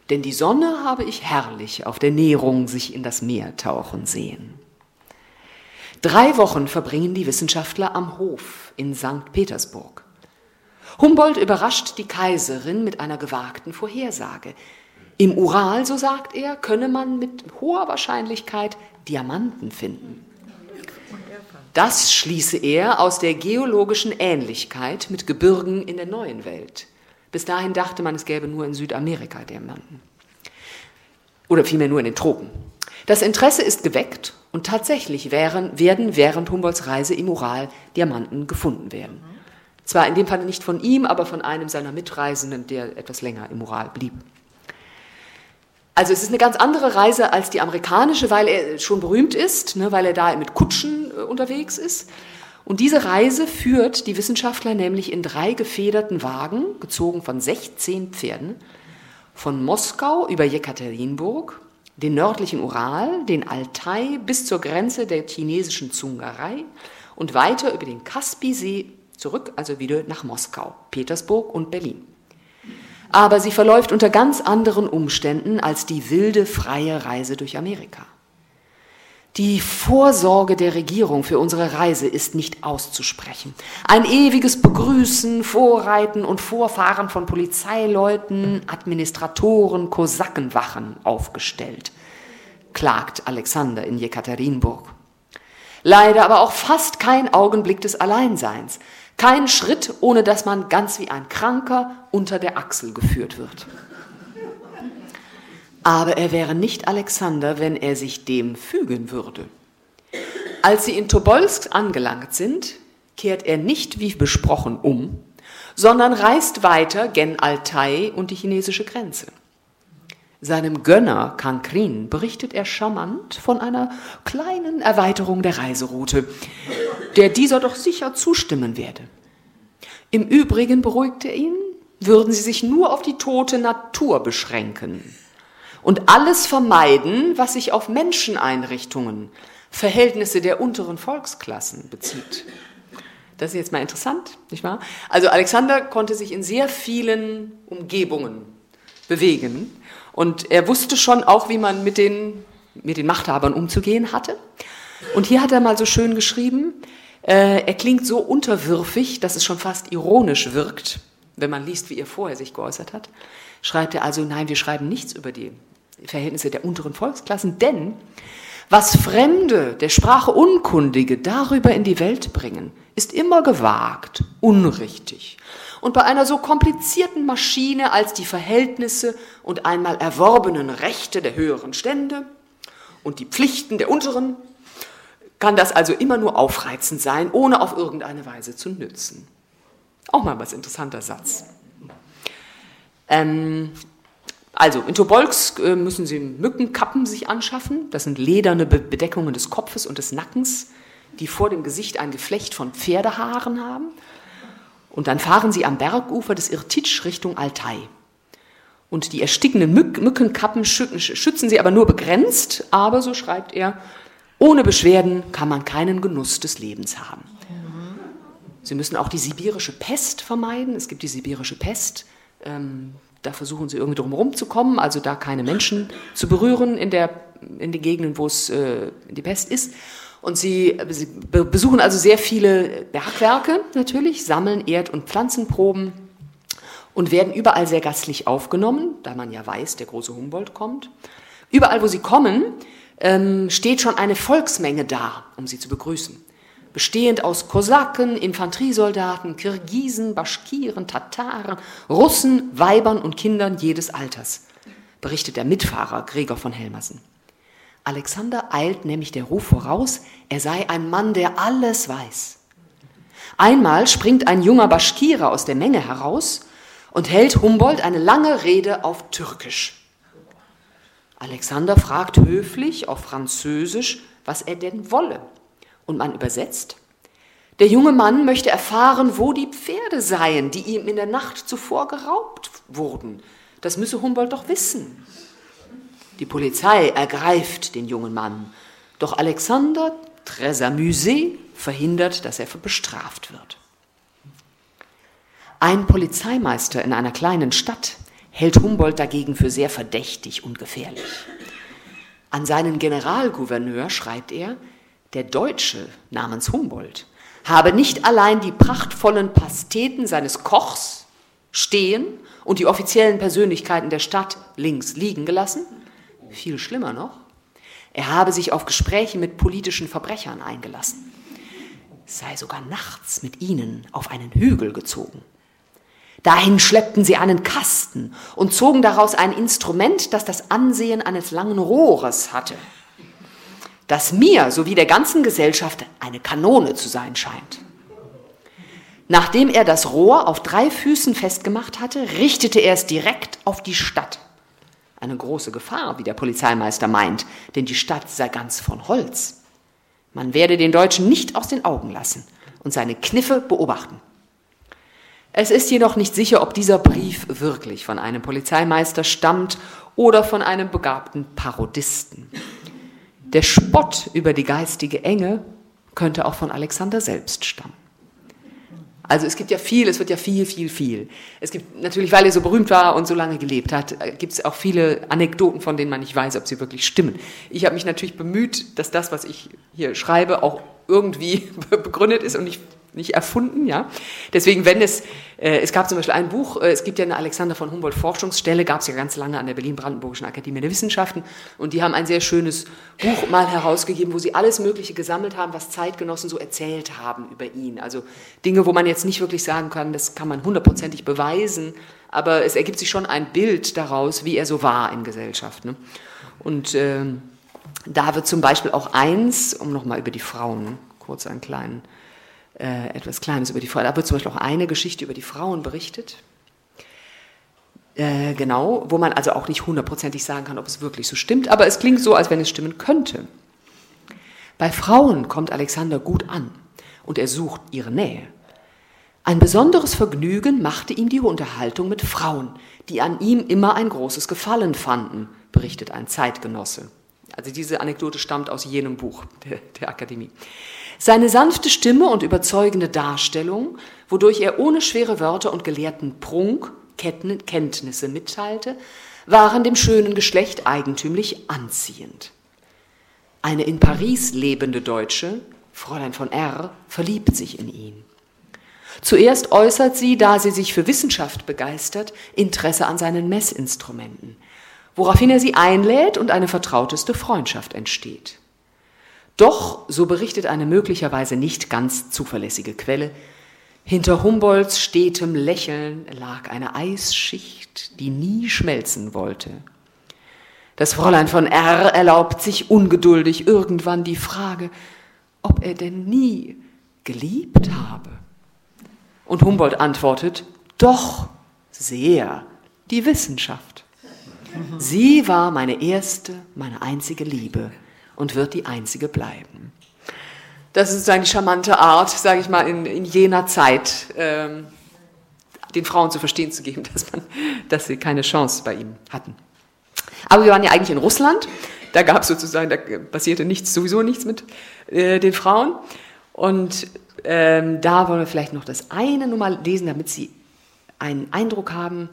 denn die Sonne habe ich herrlich auf der Näherung sich in das Meer tauchen sehen. Drei Wochen verbringen die Wissenschaftler am Hof in St. Petersburg. Humboldt überrascht die Kaiserin mit einer gewagten Vorhersage. Im Ural, so sagt er, könne man mit hoher Wahrscheinlichkeit Diamanten finden. Das schließe er aus der geologischen Ähnlichkeit mit Gebirgen in der neuen Welt. Bis dahin dachte man, es gäbe nur in Südamerika Diamanten. Oder vielmehr nur in den Tropen. Das Interesse ist geweckt und tatsächlich werden während Humboldts Reise im Ural Diamanten gefunden werden. Zwar in dem Fall nicht von ihm, aber von einem seiner Mitreisenden, der etwas länger im Moral blieb. Also es ist eine ganz andere Reise als die amerikanische, weil er schon berühmt ist, ne, weil er da mit Kutschen äh, unterwegs ist. Und diese Reise führt die Wissenschaftler nämlich in drei gefederten Wagen, gezogen von 16 Pferden, von Moskau über Jekaterinburg, den nördlichen Ural, den Altai bis zur Grenze der chinesischen Zungerei und weiter über den Kaspisee zurück, also wieder nach Moskau, Petersburg und Berlin. Aber sie verläuft unter ganz anderen Umständen als die wilde, freie Reise durch Amerika. Die Vorsorge der Regierung für unsere Reise ist nicht auszusprechen. Ein ewiges Begrüßen, Vorreiten und Vorfahren von Polizeileuten, Administratoren, Kosakenwachen aufgestellt, klagt Alexander in Jekaterinburg. Leider aber auch fast kein Augenblick des Alleinseins. Kein Schritt, ohne dass man ganz wie ein Kranker unter der Achsel geführt wird. Aber er wäre nicht Alexander, wenn er sich dem fügen würde. Als sie in Tobolsk angelangt sind, kehrt er nicht wie besprochen um, sondern reist weiter gen Altai und die chinesische Grenze. Seinem Gönner Kankrin berichtet er charmant von einer kleinen Erweiterung der Reiseroute, der dieser doch sicher zustimmen werde. Im Übrigen beruhigt er ihn, würden sie sich nur auf die tote Natur beschränken und alles vermeiden, was sich auf Menscheneinrichtungen, Verhältnisse der unteren Volksklassen bezieht. Das ist jetzt mal interessant, nicht wahr? Also Alexander konnte sich in sehr vielen Umgebungen bewegen und er wusste schon auch, wie man mit den, mit den Machthabern umzugehen hatte. Und hier hat er mal so schön geschrieben, äh, er klingt so unterwürfig, dass es schon fast ironisch wirkt, wenn man liest, wie er vorher sich geäußert hat. Schreibt er also, nein, wir schreiben nichts über die Verhältnisse der unteren Volksklassen, denn was Fremde, der Sprache Unkundige darüber in die Welt bringen, ist immer gewagt, unrichtig. Und bei einer so komplizierten Maschine als die Verhältnisse und einmal erworbenen Rechte der höheren Stände und die Pflichten der unteren, kann das also immer nur aufreizend sein, ohne auf irgendeine Weise zu nützen. Auch mal was interessanter Satz. Ähm, also in Tobolsk äh, müssen Sie Mückenkappen sich anschaffen. Das sind lederne Bedeckungen des Kopfes und des Nackens, die vor dem Gesicht ein Geflecht von Pferdehaaren haben. Und dann fahren Sie am Bergufer des Irtitsch Richtung Altai. Und die erstickenden Mück Mückenkappen schützen Sie aber nur begrenzt, aber, so schreibt er, ohne Beschwerden kann man keinen Genuss des Lebens haben. Sie müssen auch die sibirische Pest vermeiden. Es gibt die sibirische Pest. Ähm, da versuchen sie irgendwie drum herum zu kommen, also da keine Menschen zu berühren in, der, in den Gegenden, wo es äh, die Pest ist. Und sie, sie besuchen also sehr viele Bergwerke natürlich, sammeln Erd- und Pflanzenproben und werden überall sehr gastlich aufgenommen, da man ja weiß, der große Humboldt kommt. Überall, wo sie kommen, ähm, steht schon eine Volksmenge da, um sie zu begrüßen bestehend aus Kosaken, Infanteriesoldaten, Kirgisen, Baschkiren, Tataren, Russen, Weibern und Kindern jedes Alters, berichtet der Mitfahrer Gregor von Helmersen. Alexander eilt nämlich der Ruf voraus, er sei ein Mann, der alles weiß. Einmal springt ein junger Baschkirer aus der Menge heraus und hält Humboldt eine lange Rede auf Türkisch. Alexander fragt höflich auf Französisch, was er denn wolle. Und man übersetzt, der junge Mann möchte erfahren, wo die Pferde seien, die ihm in der Nacht zuvor geraubt wurden. Das müsse Humboldt doch wissen. Die Polizei ergreift den jungen Mann, doch Alexander très amusé verhindert, dass er bestraft wird. Ein Polizeimeister in einer kleinen Stadt hält Humboldt dagegen für sehr verdächtig und gefährlich. An seinen Generalgouverneur schreibt er, der Deutsche namens Humboldt habe nicht allein die prachtvollen Pasteten seines Kochs stehen und die offiziellen Persönlichkeiten der Stadt links liegen gelassen, viel schlimmer noch, er habe sich auf Gespräche mit politischen Verbrechern eingelassen, sei sogar nachts mit ihnen auf einen Hügel gezogen. Dahin schleppten sie einen Kasten und zogen daraus ein Instrument, das das Ansehen eines langen Rohres hatte das mir sowie der ganzen Gesellschaft eine Kanone zu sein scheint. Nachdem er das Rohr auf drei Füßen festgemacht hatte, richtete er es direkt auf die Stadt. Eine große Gefahr, wie der Polizeimeister meint, denn die Stadt sei ganz von Holz. Man werde den Deutschen nicht aus den Augen lassen und seine Kniffe beobachten. Es ist jedoch nicht sicher, ob dieser Brief wirklich von einem Polizeimeister stammt oder von einem begabten Parodisten. Der Spott über die geistige Enge könnte auch von Alexander selbst stammen. Also es gibt ja viel, es wird ja viel, viel, viel. Es gibt natürlich, weil er so berühmt war und so lange gelebt hat, äh, gibt es auch viele Anekdoten, von denen man nicht weiß, ob sie wirklich stimmen. Ich habe mich natürlich bemüht, dass das, was ich hier schreibe, auch irgendwie begründet ist und nicht nicht erfunden, ja. Deswegen, wenn es, äh, es gab zum Beispiel ein Buch, äh, es gibt ja eine Alexander von Humboldt Forschungsstelle, gab es ja ganz lange an der Berlin-Brandenburgischen Akademie der Wissenschaften und die haben ein sehr schönes Buch mal herausgegeben, wo sie alles Mögliche gesammelt haben, was Zeitgenossen so erzählt haben über ihn. Also Dinge, wo man jetzt nicht wirklich sagen kann, das kann man hundertprozentig beweisen, aber es ergibt sich schon ein Bild daraus, wie er so war in Gesellschaft. Ne? Und äh, da wird zum Beispiel auch eins, um nochmal über die Frauen kurz einen kleinen äh, etwas Kleines über die Frauen. Da wird zum Beispiel auch eine Geschichte über die Frauen berichtet. Äh, genau, wo man also auch nicht hundertprozentig sagen kann, ob es wirklich so stimmt, aber es klingt so, als wenn es stimmen könnte. Bei Frauen kommt Alexander gut an und er sucht ihre Nähe. Ein besonderes Vergnügen machte ihm die Unterhaltung mit Frauen, die an ihm immer ein großes Gefallen fanden, berichtet ein Zeitgenosse. Also diese Anekdote stammt aus jenem Buch der, der Akademie. Seine sanfte Stimme und überzeugende Darstellung, wodurch er ohne schwere Wörter und gelehrten Prunk Kenntnisse mitteilte, waren dem schönen Geschlecht eigentümlich anziehend. Eine in Paris lebende Deutsche, Fräulein von R., verliebt sich in ihn. Zuerst äußert sie, da sie sich für Wissenschaft begeistert, Interesse an seinen Messinstrumenten, woraufhin er sie einlädt und eine vertrauteste Freundschaft entsteht. Doch, so berichtet eine möglicherweise nicht ganz zuverlässige Quelle, hinter Humboldts stetem Lächeln lag eine Eisschicht, die nie schmelzen wollte. Das Fräulein von R erlaubt sich ungeduldig irgendwann die Frage, ob er denn nie geliebt habe. Und Humboldt antwortet, doch, sehr, die Wissenschaft. Sie war meine erste, meine einzige Liebe und wird die einzige bleiben. Das ist eine charmante Art, sage ich mal, in, in jener Zeit ähm, den Frauen zu verstehen zu geben, dass, man, dass sie keine Chance bei ihm hatten. Aber wir waren ja eigentlich in Russland. Da gab es sozusagen, da passierte nichts, sowieso nichts mit äh, den Frauen. Und ähm, da wollen wir vielleicht noch das eine nur mal lesen, damit Sie einen Eindruck haben,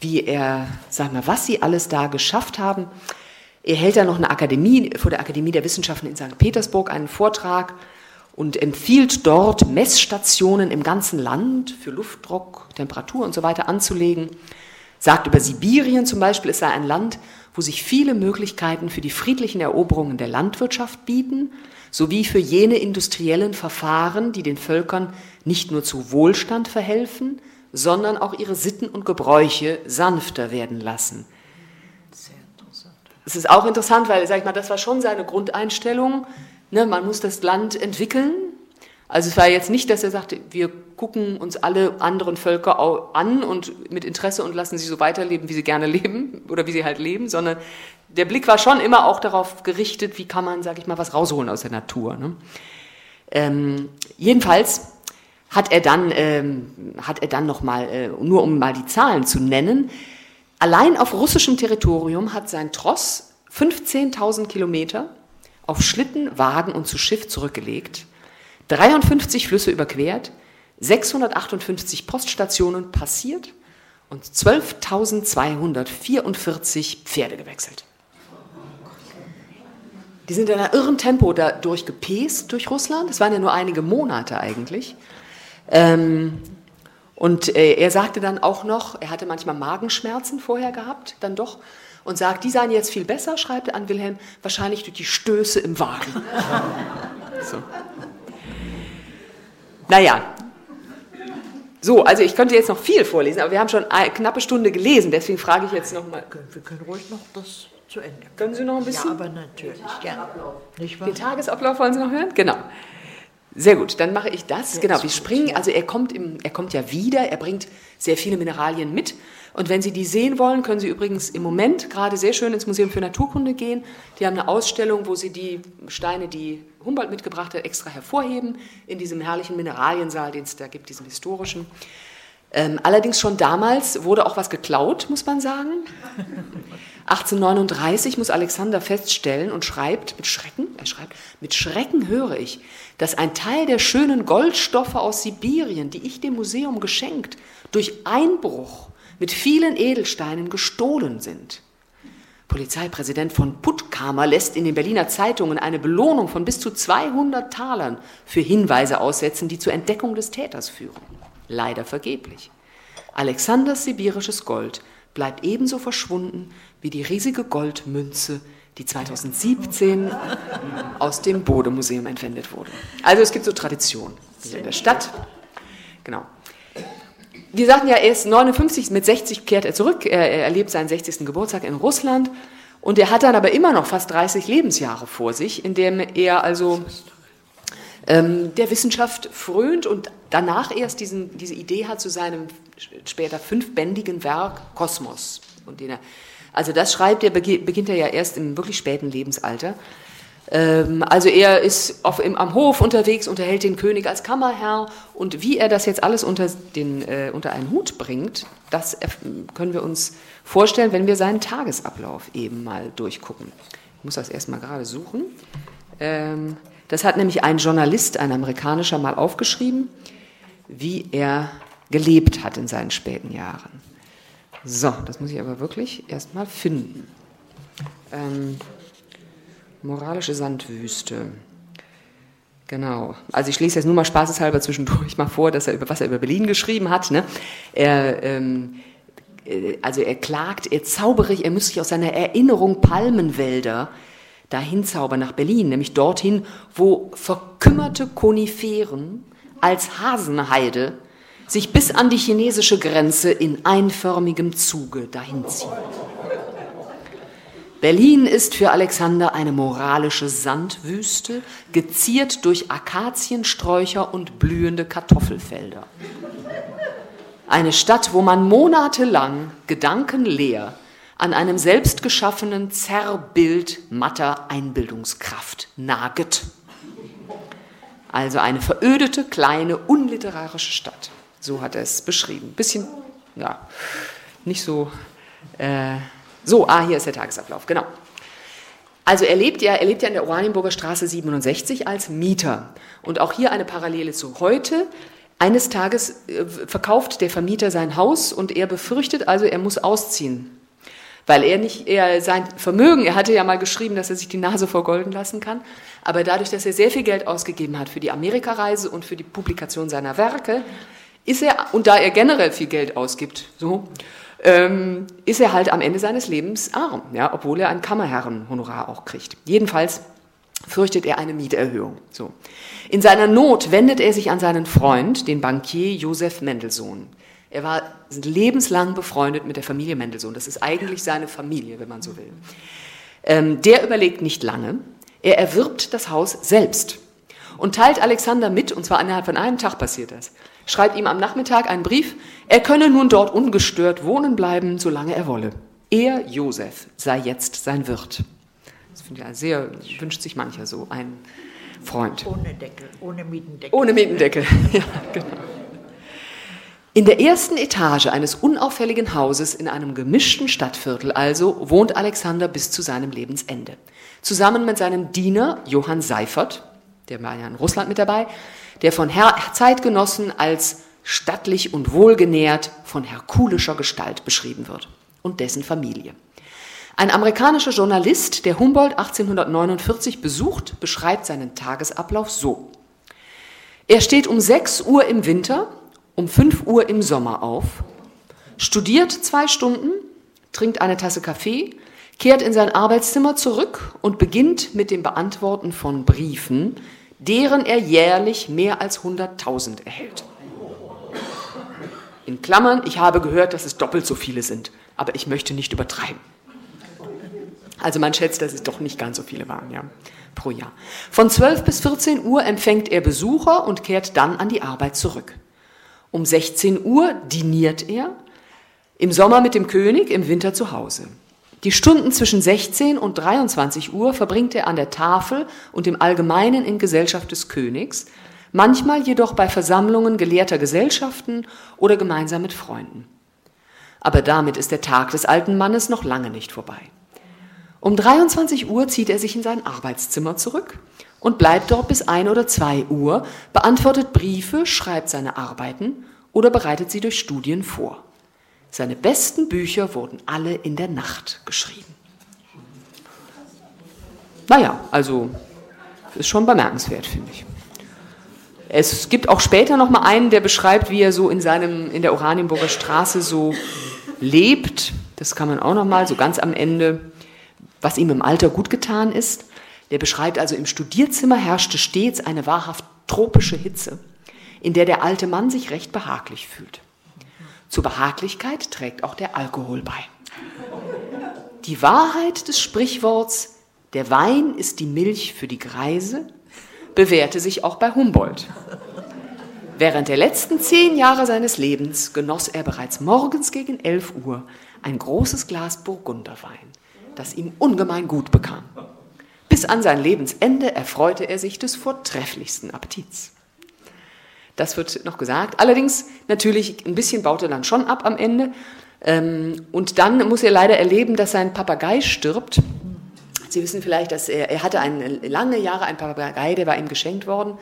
wie er, sag mal, was Sie alles da geschafft haben. Er hält da noch eine Akademie, vor der Akademie der Wissenschaften in St. Petersburg einen Vortrag und empfiehlt dort Messstationen im ganzen Land für Luftdruck, Temperatur und so weiter anzulegen. Sagt über Sibirien zum Beispiel, es sei ein Land, wo sich viele Möglichkeiten für die friedlichen Eroberungen der Landwirtschaft bieten sowie für jene industriellen Verfahren, die den Völkern nicht nur zu Wohlstand verhelfen, sondern auch ihre Sitten und Gebräuche sanfter werden lassen. Es ist auch interessant, weil, sag ich mal, das war schon seine Grundeinstellung. Ne, man muss das Land entwickeln. Also es war jetzt nicht, dass er sagte, wir gucken uns alle anderen Völker an und mit Interesse und lassen sie so weiterleben, wie sie gerne leben oder wie sie halt leben, sondern der Blick war schon immer auch darauf gerichtet, wie kann man, sage ich mal, was rausholen aus der Natur. Ne? Ähm, jedenfalls hat er dann, ähm, hat er dann noch mal, äh, nur um mal die Zahlen zu nennen, allein auf russischem Territorium hat sein Tross 15.000 Kilometer auf Schlitten, Wagen und zu Schiff zurückgelegt, 53 Flüsse überquert, 658 Poststationen passiert und 12.244 Pferde gewechselt. Die sind in einem irren Tempo da durchgepest durch Russland. Es waren ja nur einige Monate eigentlich. Ähm, und äh, er sagte dann auch noch, er hatte manchmal Magenschmerzen vorher gehabt, dann doch, und sagt, die seien jetzt viel besser, schreibt er an Wilhelm, wahrscheinlich durch die Stöße im Wagen. so. Naja, so, also ich könnte jetzt noch viel vorlesen, aber wir haben schon eine knappe Stunde gelesen, deswegen frage ich jetzt nochmal. Wir können ruhig noch das zu Ende. Können Sie noch ein bisschen? Ja, aber natürlich, gerne. Den Tagesablauf wollen Sie noch hören? Genau. Sehr gut, dann mache ich das. Sehr genau, wir springen, also er kommt, im, er kommt ja wieder, er bringt sehr viele Mineralien mit. Und wenn Sie die sehen wollen, können Sie übrigens im Moment gerade sehr schön ins Museum für Naturkunde gehen. Die haben eine Ausstellung, wo Sie die Steine, die Humboldt mitgebracht hat, extra hervorheben, in diesem herrlichen Mineraliensaal, den es da gibt, diesem historischen. Ähm, allerdings schon damals wurde auch was geklaut, muss man sagen. 1839 muss Alexander feststellen und schreibt mit Schrecken, er schreibt, mit Schrecken höre ich, dass ein Teil der schönen Goldstoffe aus Sibirien, die ich dem Museum geschenkt, durch Einbruch mit vielen Edelsteinen gestohlen sind. Polizeipräsident von Puttkamer lässt in den Berliner Zeitungen eine Belohnung von bis zu 200 Talern für Hinweise aussetzen, die zur Entdeckung des Täters führen. Leider vergeblich. Alexanders sibirisches Gold bleibt ebenso verschwunden wie die riesige Goldmünze, die 2017 aus dem Bode-Museum entwendet wurde. Also es gibt so Traditionen in der Stadt. Genau. Wir sagten ja, er ist 59, mit 60 kehrt er zurück, er, er erlebt seinen 60. Geburtstag in Russland und er hat dann aber immer noch fast 30 Lebensjahre vor sich, in dem er also ähm, der Wissenschaft frönt und danach erst diesen, diese Idee hat zu seinem später fünfbändigen Werk Kosmos. Und den er, also das schreibt er, beginnt er ja erst im wirklich späten Lebensalter. Ähm, also er ist auf, im, am Hof unterwegs, unterhält den König als Kammerherr und wie er das jetzt alles unter, den, äh, unter einen Hut bringt, das können wir uns vorstellen, wenn wir seinen Tagesablauf eben mal durchgucken. muss das erstmal gerade suchen. Ähm, das hat nämlich ein Journalist, ein amerikanischer, mal aufgeschrieben, wie er gelebt hat in seinen späten Jahren. So, das muss ich aber wirklich erstmal finden. Ähm, moralische Sandwüste. Genau. Also ich lese jetzt nur mal spaßeshalber zwischendurch mal vor, dass er über was er über Berlin geschrieben hat. Ne? Er, ähm, äh, also er klagt, er zaubere, er muss sich aus seiner Erinnerung Palmenwälder dahin zaubern nach Berlin, nämlich dorthin, wo verkümmerte Koniferen als Hasenheide sich bis an die chinesische Grenze in einförmigem Zuge dahinziehen. Berlin ist für Alexander eine moralische Sandwüste, geziert durch Akaziensträucher und blühende Kartoffelfelder. Eine Stadt, wo man monatelang gedankenleer an einem selbstgeschaffenen Zerrbild matter Einbildungskraft naget. Also eine verödete, kleine, unliterarische Stadt. So hat er es beschrieben. Bisschen, ja, nicht so. Äh, so, ah, hier ist der Tagesablauf, genau. Also er lebt ja, er lebt ja in der Oranienburger Straße 67 als Mieter. Und auch hier eine Parallele zu heute. Eines Tages äh, verkauft der Vermieter sein Haus und er befürchtet also, er muss ausziehen. Weil er nicht, er sein Vermögen, er hatte ja mal geschrieben, dass er sich die Nase vergolden lassen kann. Aber dadurch, dass er sehr viel Geld ausgegeben hat für die Amerikareise und für die Publikation seiner Werke, ist er, und da er generell viel Geld ausgibt, so, ähm, ist er halt am Ende seines Lebens arm, ja, obwohl er ein Kammerherrenhonorar auch kriegt. Jedenfalls fürchtet er eine Mieterhöhung. So. In seiner Not wendet er sich an seinen Freund, den Bankier Josef Mendelssohn. Er war lebenslang befreundet mit der Familie Mendelssohn. Das ist eigentlich seine Familie, wenn man so will. Ähm, der überlegt nicht lange. Er erwirbt das Haus selbst und teilt Alexander mit, und zwar innerhalb von einem Tag passiert das, schreibt ihm am Nachmittag einen Brief, er könne nun dort ungestört wohnen bleiben, solange er wolle. Er, Josef, sei jetzt sein Wirt. Das finde ich sehr, wünscht sich mancher so, ein Freund. Ohne Deckel, ohne Mietendeckel. Ohne Mietendeckel, ja, genau. In der ersten Etage eines unauffälligen Hauses in einem gemischten Stadtviertel also wohnt Alexander bis zu seinem Lebensende. Zusammen mit seinem Diener Johann Seifert, der war ja in Russland mit dabei, der von Her Zeitgenossen als stattlich und wohlgenährt von herkulischer Gestalt beschrieben wird und dessen Familie. Ein amerikanischer Journalist, der Humboldt 1849 besucht, beschreibt seinen Tagesablauf so. Er steht um 6 Uhr im Winter, um 5 Uhr im Sommer auf, studiert zwei Stunden, trinkt eine Tasse Kaffee, kehrt in sein Arbeitszimmer zurück und beginnt mit dem Beantworten von Briefen, deren er jährlich mehr als 100.000 erhält. In Klammern, ich habe gehört, dass es doppelt so viele sind, aber ich möchte nicht übertreiben. Also man schätzt, dass es doch nicht ganz so viele waren, ja, pro Jahr. Von 12 bis 14 Uhr empfängt er Besucher und kehrt dann an die Arbeit zurück. Um 16 Uhr diniert er, im Sommer mit dem König, im Winter zu Hause. Die Stunden zwischen 16 und 23 Uhr verbringt er an der Tafel und im Allgemeinen in Gesellschaft des Königs, manchmal jedoch bei Versammlungen gelehrter Gesellschaften oder gemeinsam mit Freunden. Aber damit ist der Tag des alten Mannes noch lange nicht vorbei. Um 23 Uhr zieht er sich in sein Arbeitszimmer zurück und bleibt dort bis ein oder zwei Uhr, beantwortet Briefe, schreibt seine Arbeiten oder bereitet sie durch Studien vor. Seine besten Bücher wurden alle in der Nacht geschrieben. Naja, also ist schon bemerkenswert, finde ich. Es gibt auch später noch mal einen, der beschreibt, wie er so in seinem in der Oranienburger Straße so lebt. Das kann man auch noch mal so ganz am Ende, was ihm im Alter gut getan ist. Der beschreibt also im Studierzimmer herrschte stets eine wahrhaft tropische Hitze, in der der alte Mann sich recht behaglich fühlt. Zur Behaglichkeit trägt auch der Alkohol bei. Die Wahrheit des Sprichworts, der Wein ist die Milch für die Greise, bewährte sich auch bei Humboldt. Während der letzten zehn Jahre seines Lebens genoss er bereits morgens gegen 11 Uhr ein großes Glas Burgunderwein, das ihm ungemein gut bekam. Bis an sein Lebensende erfreute er sich des vortrefflichsten Appetits. Das wird noch gesagt. Allerdings natürlich ein bisschen baut er dann schon ab am Ende. Ähm, und dann muss er leider erleben, dass sein Papagei stirbt. Sie wissen vielleicht, dass er, er hatte einen, lange Jahre einen Papagei, der war ihm geschenkt worden.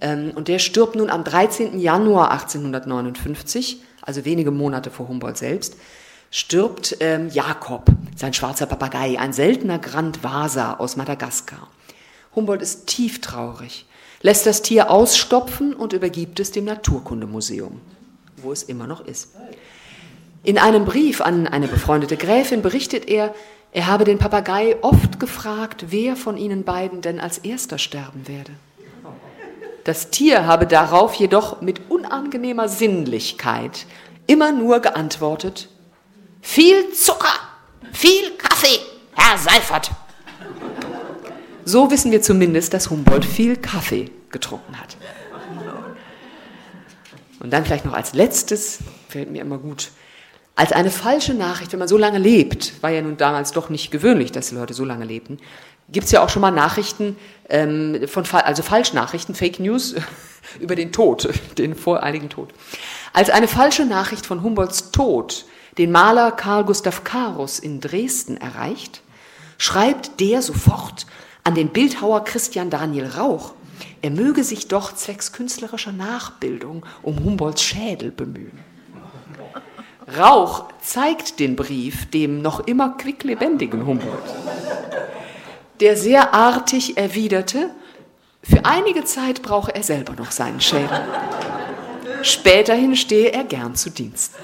Ähm, und der stirbt nun am 13. Januar 1859, also wenige Monate vor Humboldt selbst, stirbt ähm, Jakob, sein schwarzer Papagei, ein seltener Grand Vasa aus Madagaskar. Humboldt ist tief traurig, lässt das Tier ausstopfen und übergibt es dem Naturkundemuseum, wo es immer noch ist. In einem Brief an eine befreundete Gräfin berichtet er, er habe den Papagei oft gefragt, wer von ihnen beiden denn als erster sterben werde. Das Tier habe darauf jedoch mit unangenehmer Sinnlichkeit immer nur geantwortet, viel Zucker, viel Kaffee, Herr Seifert. So wissen wir zumindest, dass Humboldt viel Kaffee getrunken hat. Und dann vielleicht noch als letztes, fällt mir immer gut, als eine falsche Nachricht, wenn man so lange lebt, war ja nun damals doch nicht gewöhnlich, dass die Leute so lange lebten, gibt es ja auch schon mal Nachrichten, ähm, von, also Falschnachrichten, Fake News über den Tod, den voreiligen Tod. Als eine falsche Nachricht von Humboldts Tod den Maler Karl Gustav Karus in Dresden erreicht, schreibt der sofort an den Bildhauer Christian Daniel Rauch, er möge sich doch zwecks künstlerischer Nachbildung um Humboldts Schädel bemühen. Rauch zeigt den Brief dem noch immer quicklebendigen Humboldt, der sehr artig erwiderte, für einige Zeit brauche er selber noch seinen Schädel. Späterhin stehe er gern zu Dienst.